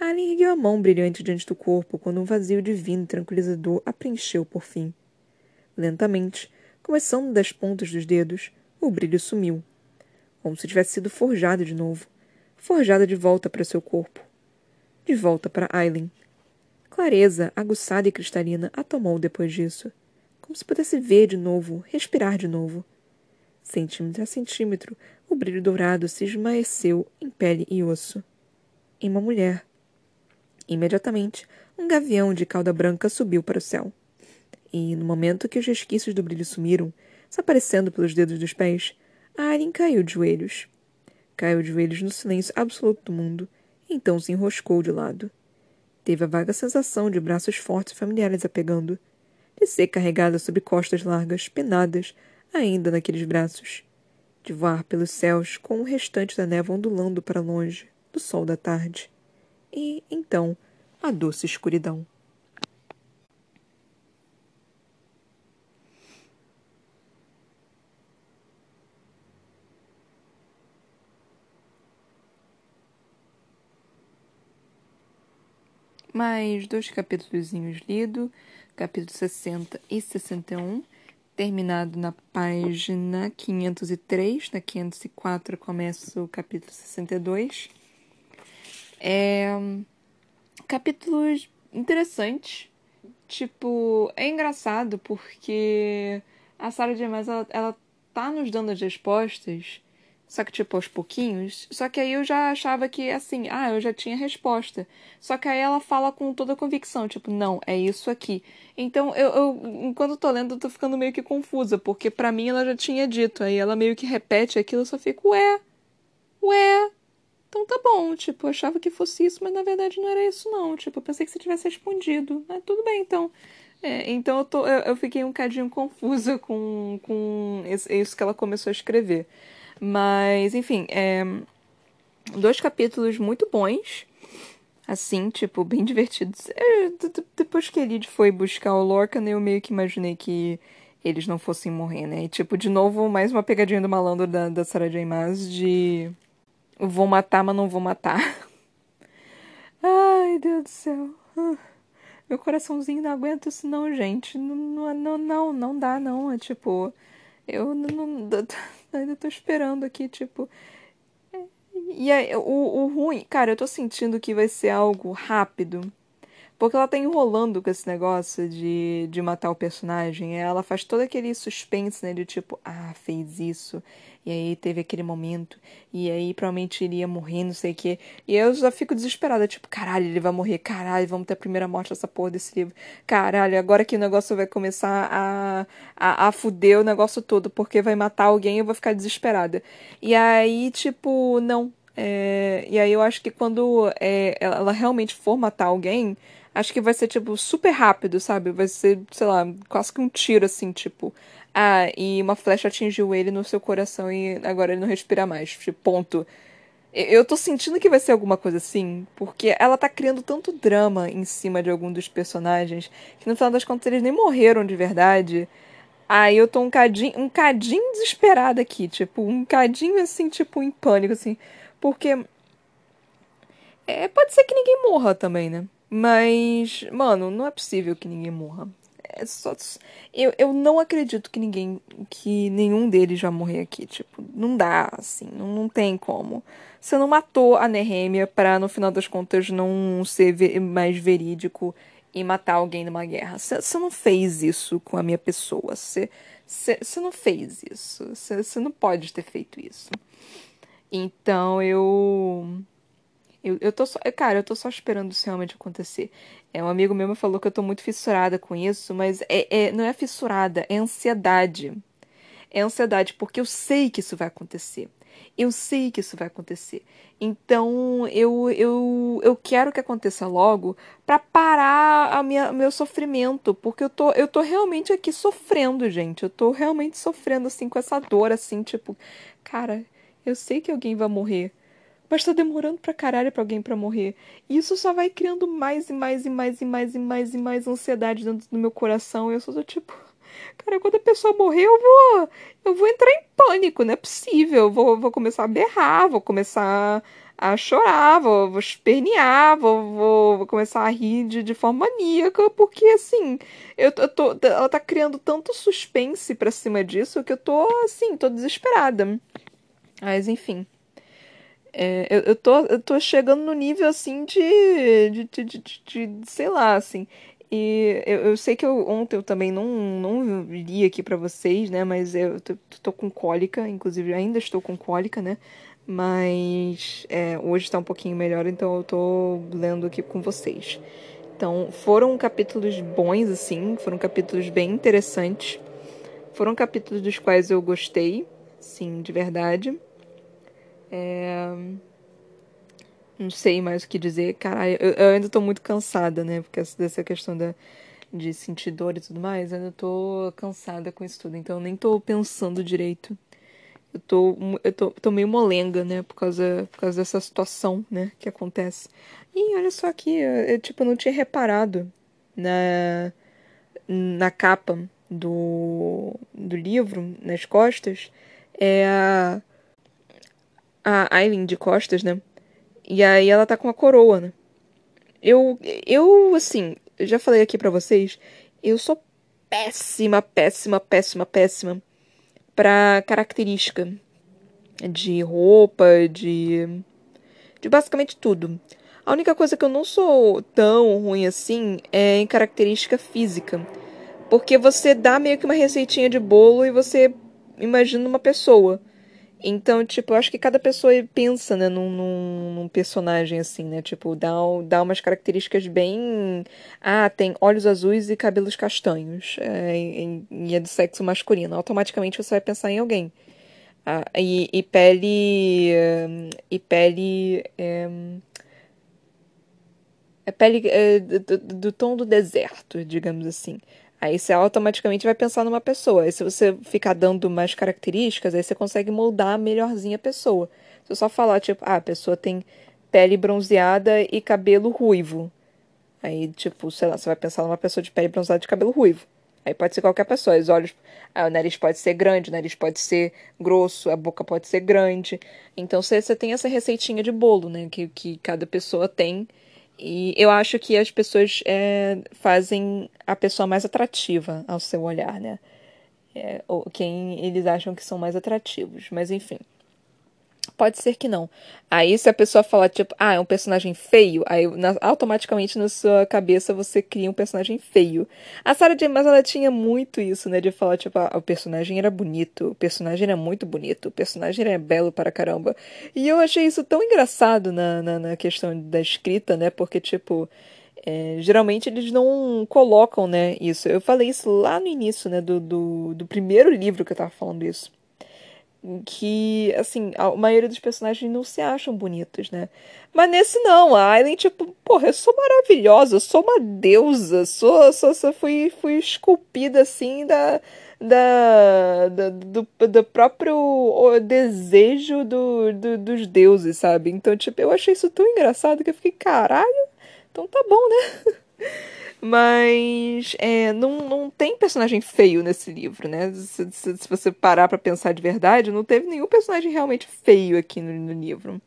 Alien ergueu a mão brilhante diante do corpo quando um vazio divino tranquilizador a preencheu por fim. Lentamente, começando das pontas dos dedos, o brilho sumiu. Como se tivesse sido forjado de novo. Forjada de volta para seu corpo. De volta para Aileen. Clareza, aguçada e cristalina, a tomou depois disso. Como se pudesse ver de novo, respirar de novo. Centímetro a centímetro, o brilho dourado se esmaeceu em pele e osso em uma mulher. Imediatamente, um gavião de cauda branca subiu para o céu. E, no momento que os resquícios do brilho sumiram, desaparecendo pelos dedos dos pés, a Arien caiu de joelhos. Caiu de joelhos no silêncio absoluto do mundo, então se enroscou de lado. Teve a vaga sensação de braços fortes e familiares a pegando, de ser carregada sobre costas largas, penadas, ainda naqueles braços, de voar pelos céus com o restante da névoa ondulando para longe, do sol da tarde. E, então, a doce escuridão. Mais dois capítulos lidos, capítulo 60 e 61, terminado na página 503, na 504 começa o capítulo 62. É, capítulos interessantes. Tipo, é engraçado porque a Sarah. Maas, ela, ela tá nos dando as respostas, só que, tipo, aos pouquinhos. Só que aí eu já achava que, assim, ah, eu já tinha resposta. Só que aí ela fala com toda a convicção, tipo, não, é isso aqui. Então, eu, eu enquanto tô lendo, eu tô ficando meio que confusa, porque para mim ela já tinha dito. Aí ela meio que repete aquilo, eu só fico, ué, ué, então tá bom, tipo, eu achava que fosse isso, mas na verdade não era isso não. Tipo, eu pensei que você tivesse respondido. Mas tudo bem, então. É, então eu, tô, eu, eu, fiquei um cadinho confusa com, com isso que ela começou a escrever. Mas, enfim, é, dois capítulos muito bons. Assim, tipo, bem divertidos. É, depois que Lid foi buscar o Lorcan, eu meio que imaginei que eles não fossem morrer, né? E, tipo, de novo, mais uma pegadinha do malandro da, da Sarah J. Maas de... Vou matar, mas não vou matar. Ai, Deus do céu. Meu coraçãozinho não aguenta isso não, gente. Não, não, não, não dá, não. É tipo... Eu não, não, ainda tô esperando aqui, tipo... E aí, o, o ruim... Cara, eu tô sentindo que vai ser algo rápido porque ela tá enrolando com esse negócio de, de matar o personagem. Ela faz todo aquele suspense, né? De tipo, ah, fez isso. E aí teve aquele momento. E aí provavelmente iria morrer, não sei o quê. E eu já fico desesperada. Tipo, caralho, ele vai morrer. Caralho, vamos ter a primeira morte dessa porra desse livro. Caralho, agora que o negócio vai começar a, a, a fuder o negócio todo. Porque vai matar alguém eu vou ficar desesperada. E aí, tipo, não. É... E aí eu acho que quando é, ela realmente for matar alguém Acho que vai ser, tipo, super rápido, sabe? Vai ser, sei lá, quase que um tiro, assim, tipo. Ah, e uma flecha atingiu ele no seu coração e agora ele não respira mais. Tipo, ponto. Eu tô sentindo que vai ser alguma coisa assim, porque ela tá criando tanto drama em cima de algum dos personagens que no final das contas eles nem morreram de verdade. Aí eu tô um cadinho, um cadinho desesperada aqui, tipo, um cadinho assim, tipo, em pânico, assim. Porque. É, pode ser que ninguém morra também, né? Mas, mano, não é possível que ninguém morra. É só. Eu, eu não acredito que ninguém. que nenhum deles vai morrer aqui. Tipo, não dá, assim. Não, não tem como. Você não matou a Nehemia pra, no final das contas, não ser ve mais verídico e matar alguém numa guerra. Você não fez isso com a minha pessoa. Você não fez isso. Você não pode ter feito isso. Então eu. Eu, eu tô só, cara, eu tô só esperando isso realmente acontecer. É, um amigo meu me falou que eu tô muito fissurada com isso, mas é, é, não é fissurada, é ansiedade. É ansiedade, porque eu sei que isso vai acontecer. Eu sei que isso vai acontecer. Então eu, eu, eu quero que aconteça logo para parar a minha, meu sofrimento, porque eu tô, eu tô realmente aqui sofrendo, gente. Eu tô realmente sofrendo assim com essa dor assim, tipo, cara, eu sei que alguém vai morrer mas tá demorando pra caralho pra alguém pra morrer. E isso só vai criando mais e mais e mais e mais e mais e mais ansiedade dentro do meu coração. E eu só tô tipo. Cara, quando a pessoa morrer, eu vou. Eu vou entrar em pânico, não é possível. Eu vou, vou começar a berrar, vou começar a chorar, vou, vou espernear, vou, vou, vou, começar a rir de, de forma maníaca, porque assim, eu, eu tô, ela tá criando tanto suspense pra cima disso que eu tô assim, tô desesperada. Mas enfim. É, eu, eu, tô, eu tô chegando no nível, assim, de, de, de, de, de sei lá, assim. E eu, eu, sei que eu, ontem eu também não, não li aqui para vocês, né? Mas eu tô, tô, com cólica, inclusive ainda estou com cólica, né? Mas é, hoje está um pouquinho melhor, então eu tô lendo aqui com vocês. Então, foram capítulos bons, assim, foram capítulos bem interessantes. Foram capítulos dos quais eu gostei, sim, de verdade. É... Não sei mais o que dizer. Caralho, eu, eu ainda tô muito cansada, né? Porque dessa questão da, de sentir dor e tudo mais, eu ainda tô cansada com isso tudo. Então eu nem tô pensando direito. Eu tô, eu tô, tô meio molenga, né? Por causa, por causa dessa situação, né? Que acontece. E olha só aqui, eu, eu tipo, não tinha reparado na, na capa do, do livro, nas costas, é a a Aileen de costas, né? E aí ela tá com a coroa, né? Eu, eu assim, já falei aqui para vocês, eu sou péssima, péssima, péssima, péssima pra característica de roupa, de. de basicamente tudo. A única coisa que eu não sou tão ruim assim é em característica física. Porque você dá meio que uma receitinha de bolo e você imagina uma pessoa. Então, tipo, eu acho que cada pessoa pensa, né, num, num, num, personagem assim, né? Tipo, dá, dá umas características bem. Ah, tem olhos azuis e cabelos castanhos. É, e, e é do sexo masculino. Automaticamente você vai pensar em alguém. Ah, e, e pele. E pele. É, é pele é, do, do, tom do deserto, digamos assim. Aí você automaticamente vai pensar numa pessoa. Aí se você ficar dando mais características, aí você consegue moldar melhorzinho a pessoa. Se eu só falar, tipo, ah, a pessoa tem pele bronzeada e cabelo ruivo. Aí, tipo, sei lá, você vai pensar numa pessoa de pele bronzeada e cabelo ruivo. Aí pode ser qualquer pessoa. Os olhos. Ah, o nariz pode ser grande, o nariz pode ser grosso, a boca pode ser grande. Então você, tem essa receitinha de bolo, né? Que, que cada pessoa tem. E eu acho que as pessoas é, fazem a pessoa mais atrativa ao seu olhar, né? É, ou quem eles acham que são mais atrativos. Mas enfim. Pode ser que não. Aí, se a pessoa falar, tipo, ah, é um personagem feio, aí na, automaticamente na sua cabeça você cria um personagem feio. A Sarah J. Maas, ela tinha muito isso, né? De falar, tipo, ah, o personagem era bonito, o personagem era muito bonito, o personagem era belo para caramba. E eu achei isso tão engraçado na, na, na questão da escrita, né? Porque, tipo. É, geralmente eles não colocam, né, isso. Eu falei isso lá no início, né, do, do, do primeiro livro que eu tava falando isso que, assim, a maioria dos personagens não se acham bonitos, né? Mas nesse não, a Aileen, tipo, porra, eu sou maravilhosa, eu sou uma deusa, sou, sou, sou fui, fui esculpida, assim, da, da, da do, do próprio desejo do, do, dos deuses, sabe? Então, tipo, eu achei isso tão engraçado que eu fiquei, caralho, então tá bom, né? Mas é, não, não tem personagem feio nesse livro, né? Se, se, se você parar para pensar de verdade, não teve nenhum personagem realmente feio aqui no, no livro.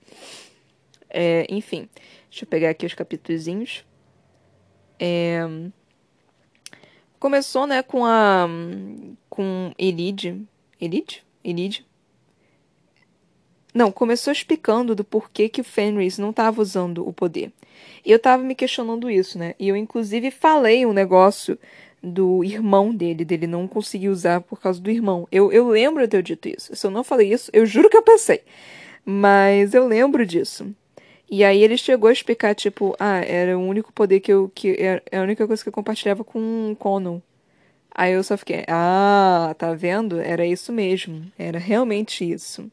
É, enfim, deixa eu pegar aqui os capítulos. É, começou, né, com a. com Elide. Elide? Elide? Não, começou explicando do porquê que o Fenris não estava usando o poder. E eu tava me questionando isso, né? E eu, inclusive, falei um negócio do irmão dele, dele não conseguir usar por causa do irmão. Eu, eu lembro de eu dito isso. Se eu não falei isso, eu juro que eu pensei. Mas eu lembro disso. E aí ele chegou a explicar, tipo, ah, era o único poder que eu. que era a única coisa que eu compartilhava com o Conan. Aí eu só fiquei, ah, tá vendo? Era isso mesmo. Era realmente isso.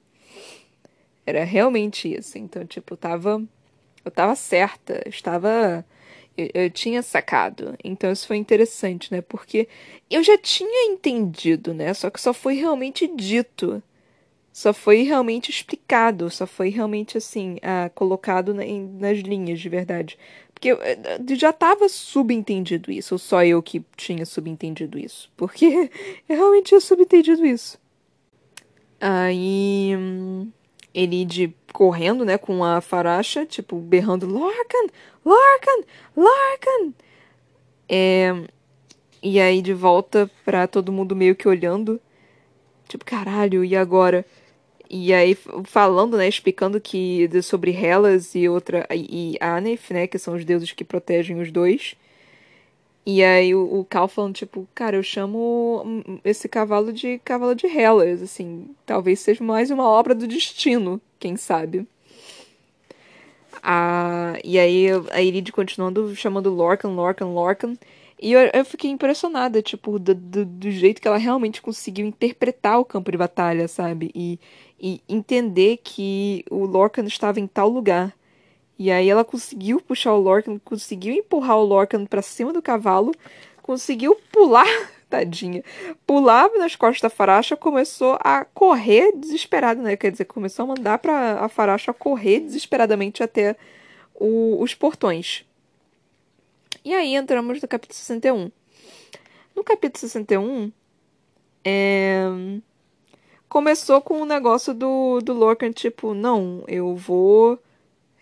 Era realmente isso. Então, tipo, tava eu estava certa, estava. Eu, eu, tinha sacado. Então isso foi interessante, né? Porque eu já tinha entendido, né? Só que só foi realmente dito. Só foi realmente explicado. Só foi realmente assim, ah, colocado na, em, nas linhas de verdade. Porque eu, eu já estava subentendido isso, ou só eu que tinha subentendido isso? Porque eu realmente tinha subentendido isso. Aí. Hum, de correndo, né, com a faracha, tipo, berrando Lorcan, Lorcan, Lorcan. É, e aí de volta pra todo mundo meio que olhando, tipo, caralho, e agora? E aí falando, né, explicando que sobre Hellas e outra e Anef, né, que são os deuses que protegem os dois. E aí o, o Cal falando, tipo, cara, eu chamo esse cavalo de cavalo de Hellas, assim, talvez seja mais uma obra do destino, quem sabe. Ah, e aí a Irid continuando chamando Lorcan, Lorcan, Lorcan. E eu, eu fiquei impressionada, tipo, do, do, do, jeito que ela realmente conseguiu interpretar o campo de batalha, sabe? E, e entender que o Lorcan estava em tal lugar. E aí ela conseguiu puxar o Lorcan, conseguiu empurrar o Lorcan para cima do cavalo, conseguiu pular, tadinha, pular nas costas da Faracha, começou a correr desesperada, né? Quer dizer, começou a mandar para a Faracha correr desesperadamente até o, os portões. E aí entramos no capítulo 61. No capítulo 61, é... começou com o negócio do, do Lorcan, tipo, não, eu vou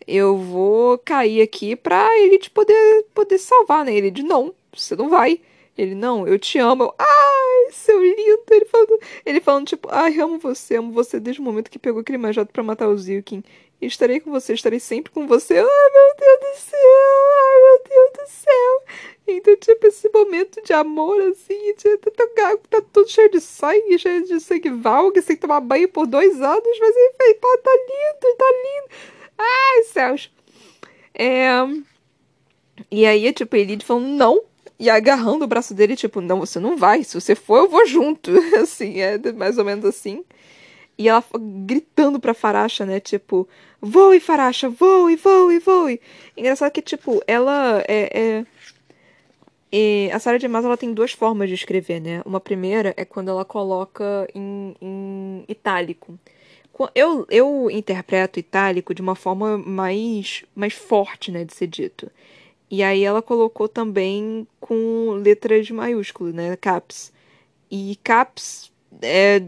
eu vou cair aqui pra ele te poder, poder salvar, né? Ele de não, você não vai. Ele, não, eu te amo. Eu, Ai, seu lindo. Ele falando, ele falando tipo, ai, amo você, amo você desde o momento que pegou aquele majado pra matar o Zilkin. Estarei com você, estarei sempre com você. Ai, meu Deus do céu, ai, meu Deus do céu. Então, tipo, esse momento de amor, assim, de, tá, tá, tá tudo cheio de sangue, cheio de sangue valgue, sem tomar banho por dois anos, mas enfim, tá, tá lindo, tá lindo. Ai, céus. É... E aí, tipo, ele falando não. E agarrando o braço dele, tipo, não, você não vai. Se você for, eu vou junto. assim, é mais ou menos assim. E ela gritando pra Faracha, né? Tipo, voe, Faracha, voe, voe, voe. Engraçado que, tipo, ela é. é... E a Sarah de Maas, ela tem duas formas de escrever, né? Uma primeira é quando ela coloca em, em itálico. Eu, eu interpreto itálico de uma forma mais, mais forte, né, de ser dito. E aí ela colocou também com letras maiúsculas, né, caps. E caps é,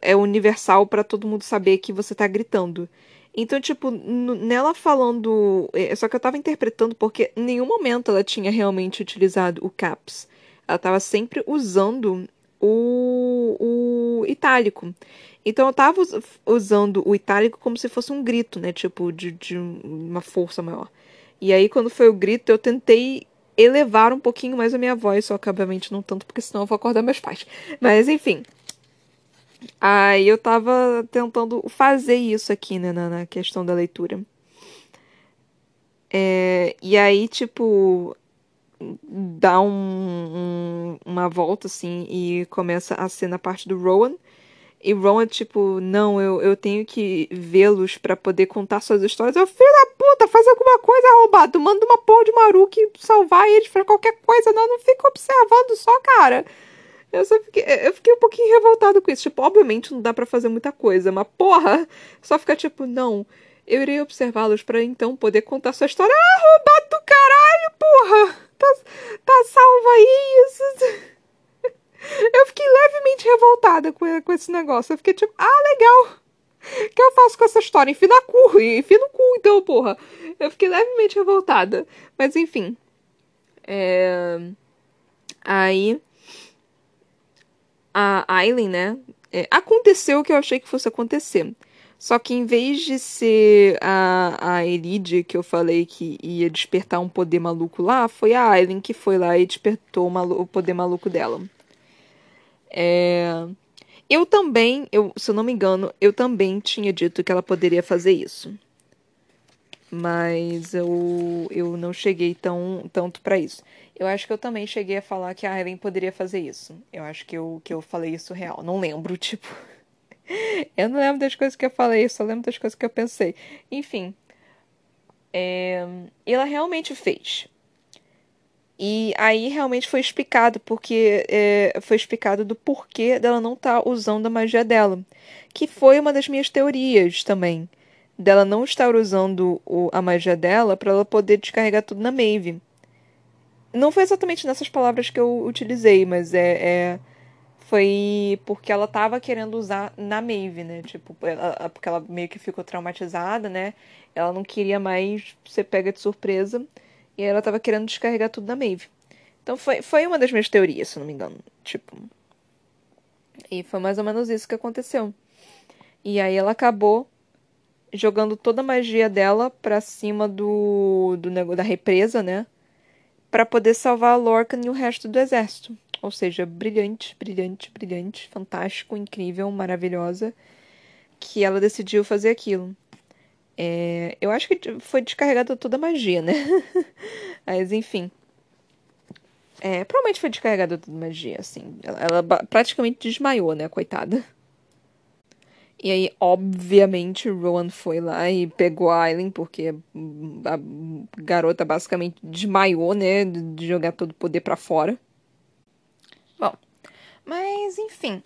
é universal para todo mundo saber que você tá gritando. Então, tipo, nela falando. É, só que eu tava interpretando porque em nenhum momento ela tinha realmente utilizado o caps. Ela tava sempre usando o, o itálico. Então eu tava usando o itálico como se fosse um grito, né? Tipo, de, de uma força maior. E aí, quando foi o grito, eu tentei elevar um pouquinho mais a minha voz, só que obviamente não tanto, porque senão eu vou acordar meus pais. Mas enfim. Aí eu tava tentando fazer isso aqui, né, na, na questão da leitura. É, e aí, tipo, dá um, um, uma volta assim e começa a ser na parte do Rowan. E Rowan, tipo, não, eu, eu tenho que vê-los para poder contar suas histórias. Eu, filho da puta, faz alguma coisa, arrombado. Manda uma porra de Maruki salvar eles pra qualquer coisa. Não, não fica observando só, cara. Eu só fiquei, eu fiquei um pouquinho revoltado com isso. Tipo, obviamente não dá para fazer muita coisa, mas porra, só ficar tipo, não, eu irei observá-los para então poder contar sua história. Ah, roubado do caralho, porra! Tá, tá salva isso. Eu fiquei levemente revoltada com, com esse negócio. Eu fiquei tipo, ah, legal. O que eu faço com essa história? Enfim na cu, enfim no cu, então, porra. Eu fiquei levemente revoltada. Mas enfim. É... Aí a Aileen, né? É, aconteceu o que eu achei que fosse acontecer. Só que em vez de ser a, a Elide que eu falei que ia despertar um poder maluco lá, foi a Aileen que foi lá e despertou o, o poder maluco dela. É... Eu também, eu, se eu não me engano, eu também tinha dito que ela poderia fazer isso. Mas eu, eu não cheguei tão, tanto para isso. Eu acho que eu também cheguei a falar que a Helen poderia fazer isso. Eu acho que eu, que eu falei isso real. Não lembro, tipo. eu não lembro das coisas que eu falei, só lembro das coisas que eu pensei. Enfim. É... Ela realmente fez. E aí realmente foi explicado, porque é, foi explicado do porquê dela não estar tá usando a magia dela. Que foi uma das minhas teorias também. Dela não estar usando o, a magia dela para ela poder descarregar tudo na Maeve. Não foi exatamente nessas palavras que eu utilizei, mas é, é foi porque ela tava querendo usar na Maeve, né? Tipo, ela, porque ela meio que ficou traumatizada, né? Ela não queria mais ser pega de surpresa. E ela tava querendo descarregar tudo na Maeve. Então foi, foi uma das minhas teorias, se não me engano. Tipo. E foi mais ou menos isso que aconteceu. E aí ela acabou jogando toda a magia dela pra cima do, do negócio da represa, né? para poder salvar a Lorcan e o resto do exército. Ou seja, brilhante, brilhante, brilhante, fantástico, incrível, maravilhosa, que ela decidiu fazer aquilo. É, eu acho que foi descarregada toda a magia, né? Mas enfim. É, provavelmente foi descarregada toda a magia, assim. Ela, ela praticamente desmaiou, né, coitada. E aí, obviamente, Rowan foi lá e pegou a Aileen, porque a garota basicamente desmaiou, né? De jogar todo o poder para fora. Bom, mas enfim.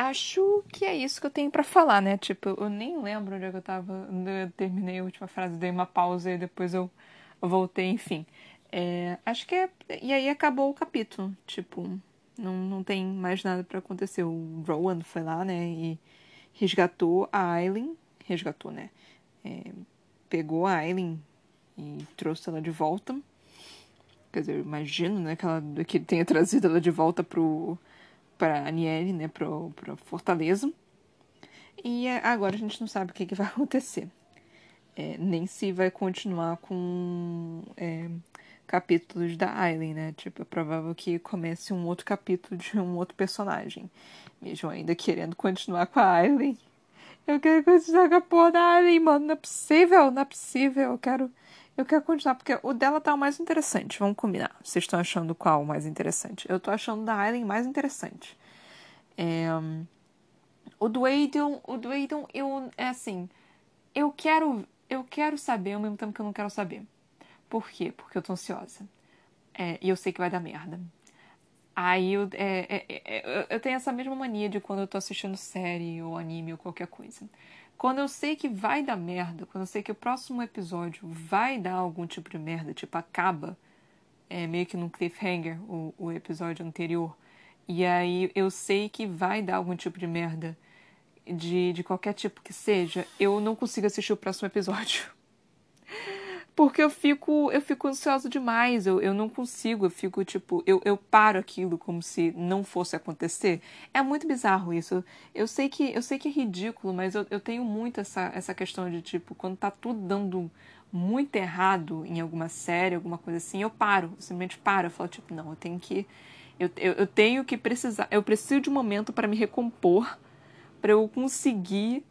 Acho que é isso que eu tenho para falar, né? Tipo, eu nem lembro onde é que eu tava. Eu terminei a última frase, dei uma pausa e depois eu voltei, enfim. É, acho que é. E aí acabou o capítulo. Tipo, não, não tem mais nada para acontecer. O Rowan foi lá, né? E resgatou a Aileen, resgatou, né? É, pegou a Aileen e trouxe ela de volta. Quer dizer, eu imagino, né, que, ela, que tenha trazido ela de volta pro, pra Aniele, né, pro, pra Fortaleza. E agora a gente não sabe o que, que vai acontecer. É, nem se vai continuar com é, capítulos da Aileen, né? Tipo, é provável que comece um outro capítulo de um outro personagem mesmo ainda querendo continuar com a Aileen. Eu quero continuar com a porra da Aileen, mano. Não é possível, não é possível. Eu quero, eu quero continuar, porque o dela tá o mais interessante. Vamos combinar. Vocês estão achando qual o mais interessante? Eu tô achando da Aileen mais interessante. É, O do Aiden, o do Aiden, eu, é assim, eu quero, eu quero saber ao mesmo tempo que eu não quero saber. Por quê? Porque eu tô ansiosa. É, e eu sei que vai dar merda. Aí eu, é, é, é, eu tenho essa mesma mania de quando eu tô assistindo série ou anime ou qualquer coisa. Quando eu sei que vai dar merda, quando eu sei que o próximo episódio vai dar algum tipo de merda, tipo acaba, é, meio que num cliffhanger, o, o episódio anterior, e aí eu sei que vai dar algum tipo de merda de, de qualquer tipo que seja, eu não consigo assistir o próximo episódio. Porque eu fico, eu fico ansiosa demais, eu, eu não consigo, eu fico tipo, eu, eu paro aquilo como se não fosse acontecer. É muito bizarro isso. Eu sei que, eu sei que é ridículo, mas eu, eu tenho muito essa, essa questão de tipo, quando tá tudo dando muito errado em alguma série, alguma coisa assim, eu paro, eu simplesmente paro, eu falo, tipo, não, eu tenho que. Eu, eu, eu tenho que precisar. Eu preciso de um momento para me recompor para eu conseguir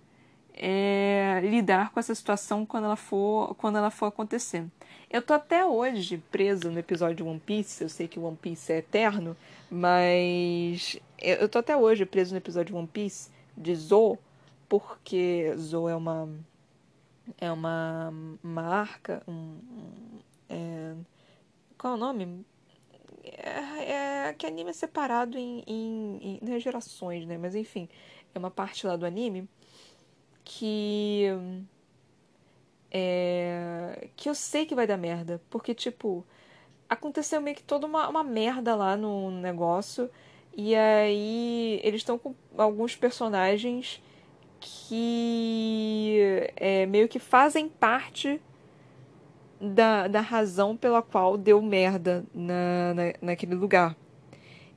é, lidar com essa situação quando ela for quando ela for acontecer. Eu tô até hoje preso no episódio One Piece. Eu sei que One Piece é eterno, mas eu tô até hoje preso no episódio One Piece de Zou, porque Zou é uma é uma marca, um, um é, qual é o nome? É, é, que anime é separado em, em, em, gerações, né? Mas enfim, é uma parte lá do anime que é, que eu sei que vai dar merda, porque tipo aconteceu meio que toda uma, uma merda lá no negócio e aí eles estão com alguns personagens que é, meio que fazem parte da, da razão pela qual deu merda na, na, naquele lugar.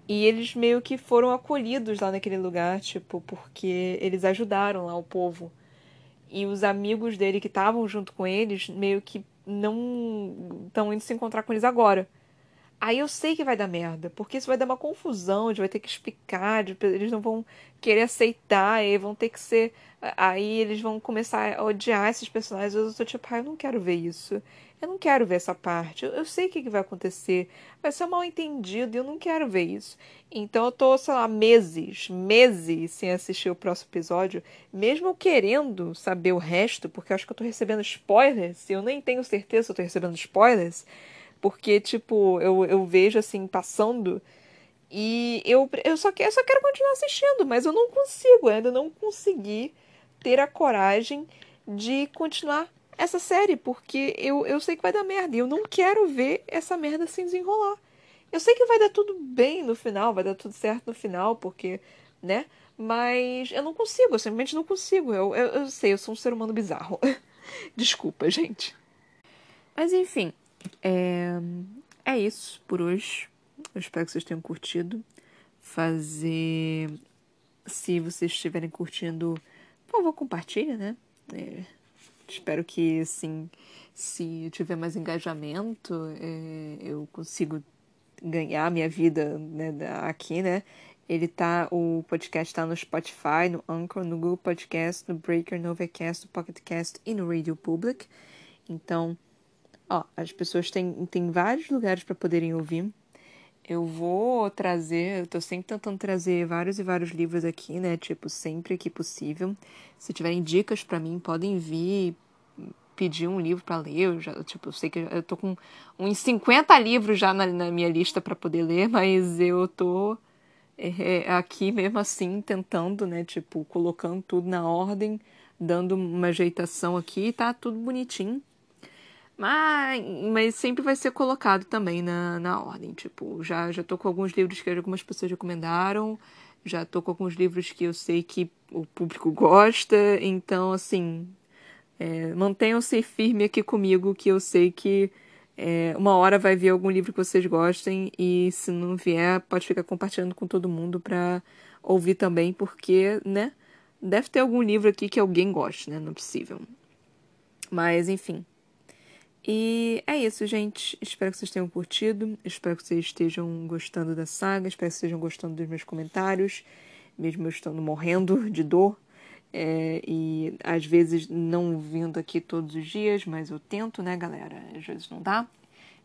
E eles meio que foram acolhidos lá naquele lugar, tipo, porque eles ajudaram lá o povo. E os amigos dele que estavam junto com eles meio que não estão indo se encontrar com eles agora. Aí eu sei que vai dar merda, porque isso vai dar uma confusão, gente vai ter que explicar, eles não vão querer aceitar, e vão ter que ser. Aí eles vão começar a odiar esses personagens. Eu tô tipo, ah, eu não quero ver isso. Eu não quero ver essa parte. Eu, eu sei o que, vai acontecer. Vai ser um mal entendido e eu não quero ver isso. Então eu tô, sei lá, meses, meses sem assistir o próximo episódio, mesmo querendo saber o resto, porque eu acho que eu tô recebendo spoilers, e eu nem tenho certeza se eu tô recebendo spoilers, porque, tipo, eu, eu vejo assim, passando. E eu, eu, só, eu só quero continuar assistindo, mas eu não consigo, eu ainda não consegui ter a coragem de continuar essa série, porque eu, eu sei que vai dar merda e eu não quero ver essa merda se desenrolar. Eu sei que vai dar tudo bem no final, vai dar tudo certo no final, porque, né? Mas eu não consigo, eu simplesmente não consigo. Eu, eu, eu sei, eu sou um ser humano bizarro. Desculpa, gente. Mas enfim, é, é isso por hoje. Eu espero que vocês tenham curtido. Fazer. Se vocês estiverem curtindo, por favor, compartilha, né? É Espero que, assim, se tiver mais engajamento, é, eu consigo ganhar minha vida né, aqui, né? Ele tá, o podcast está no Spotify, no Anchor, no Google Podcast, no Breaker, no Overcast, no Pocket Cast e no Radio Public. Então, ó, as pessoas têm, têm vários lugares para poderem ouvir. Eu vou trazer, eu tô sempre tentando trazer vários e vários livros aqui, né? Tipo, sempre que possível. Se tiverem dicas para mim, podem vir pedir um livro para ler. Eu já, tipo, eu sei que eu tô com uns 50 livros já na, na minha lista para poder ler, mas eu tô é, é, aqui mesmo assim tentando, né? Tipo, colocando tudo na ordem, dando uma ajeitação aqui, tá tudo bonitinho. Mas, mas sempre vai ser colocado também na, na ordem. Tipo, já, já tô com alguns livros que algumas pessoas recomendaram, já tô com alguns livros que eu sei que o público gosta, então, assim, é, mantenham-se firme aqui comigo, que eu sei que é, uma hora vai vir algum livro que vocês gostem, e se não vier, pode ficar compartilhando com todo mundo para ouvir também, porque, né? Deve ter algum livro aqui que alguém goste, né? Não é possível. Mas, enfim. E é isso, gente. Espero que vocês tenham curtido. Espero que vocês estejam gostando da saga. Espero que vocês estejam gostando dos meus comentários. Mesmo eu estando morrendo de dor. É, e às vezes não vindo aqui todos os dias, mas eu tento, né, galera? Às vezes não dá.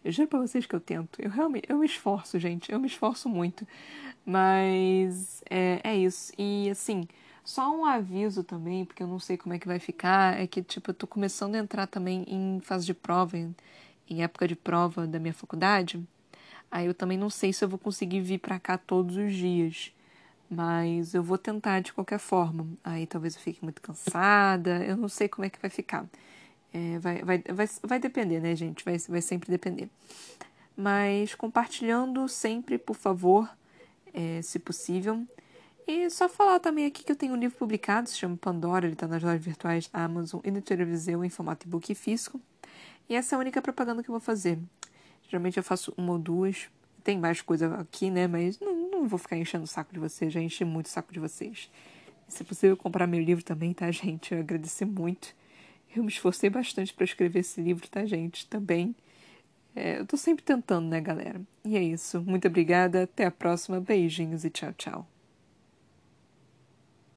Eu juro pra vocês que eu tento. Eu realmente eu me esforço, gente. Eu me esforço muito. Mas é, é isso. E assim, Só um aviso também, porque eu não sei como é que vai ficar, é que, tipo, eu tô começando a entrar também em fase de prova, em, em época de prova da minha faculdade. Aí eu também não sei se eu vou conseguir vir para cá todos os dias. Mas eu vou tentar de qualquer forma. Aí talvez eu fique muito cansada, eu não sei como é que vai ficar. É, vai, vai, vai, vai depender, né, gente? Vai, vai sempre depender. Mas compartilhando sempre, por favor, é, se possível. E só falar também aqui que eu tenho um livro publicado, se chama Pandora, ele está nas lojas virtuais da Amazon e no Viseu em formato e-book e físico. E essa é a única propaganda que eu vou fazer. Geralmente eu faço uma ou duas. Tem mais coisa aqui, né? Mas não, não vou ficar enchendo o saco de vocês, já enchi muito o saco de vocês. Se possível comprar meu livro também, tá, gente? Eu agradecer muito. Eu me esforcei bastante para escrever esse livro, tá, gente? Também. É, eu tô sempre tentando, né, galera? E é isso. Muito obrigada. Até a próxima. Beijinhos e tchau, tchau.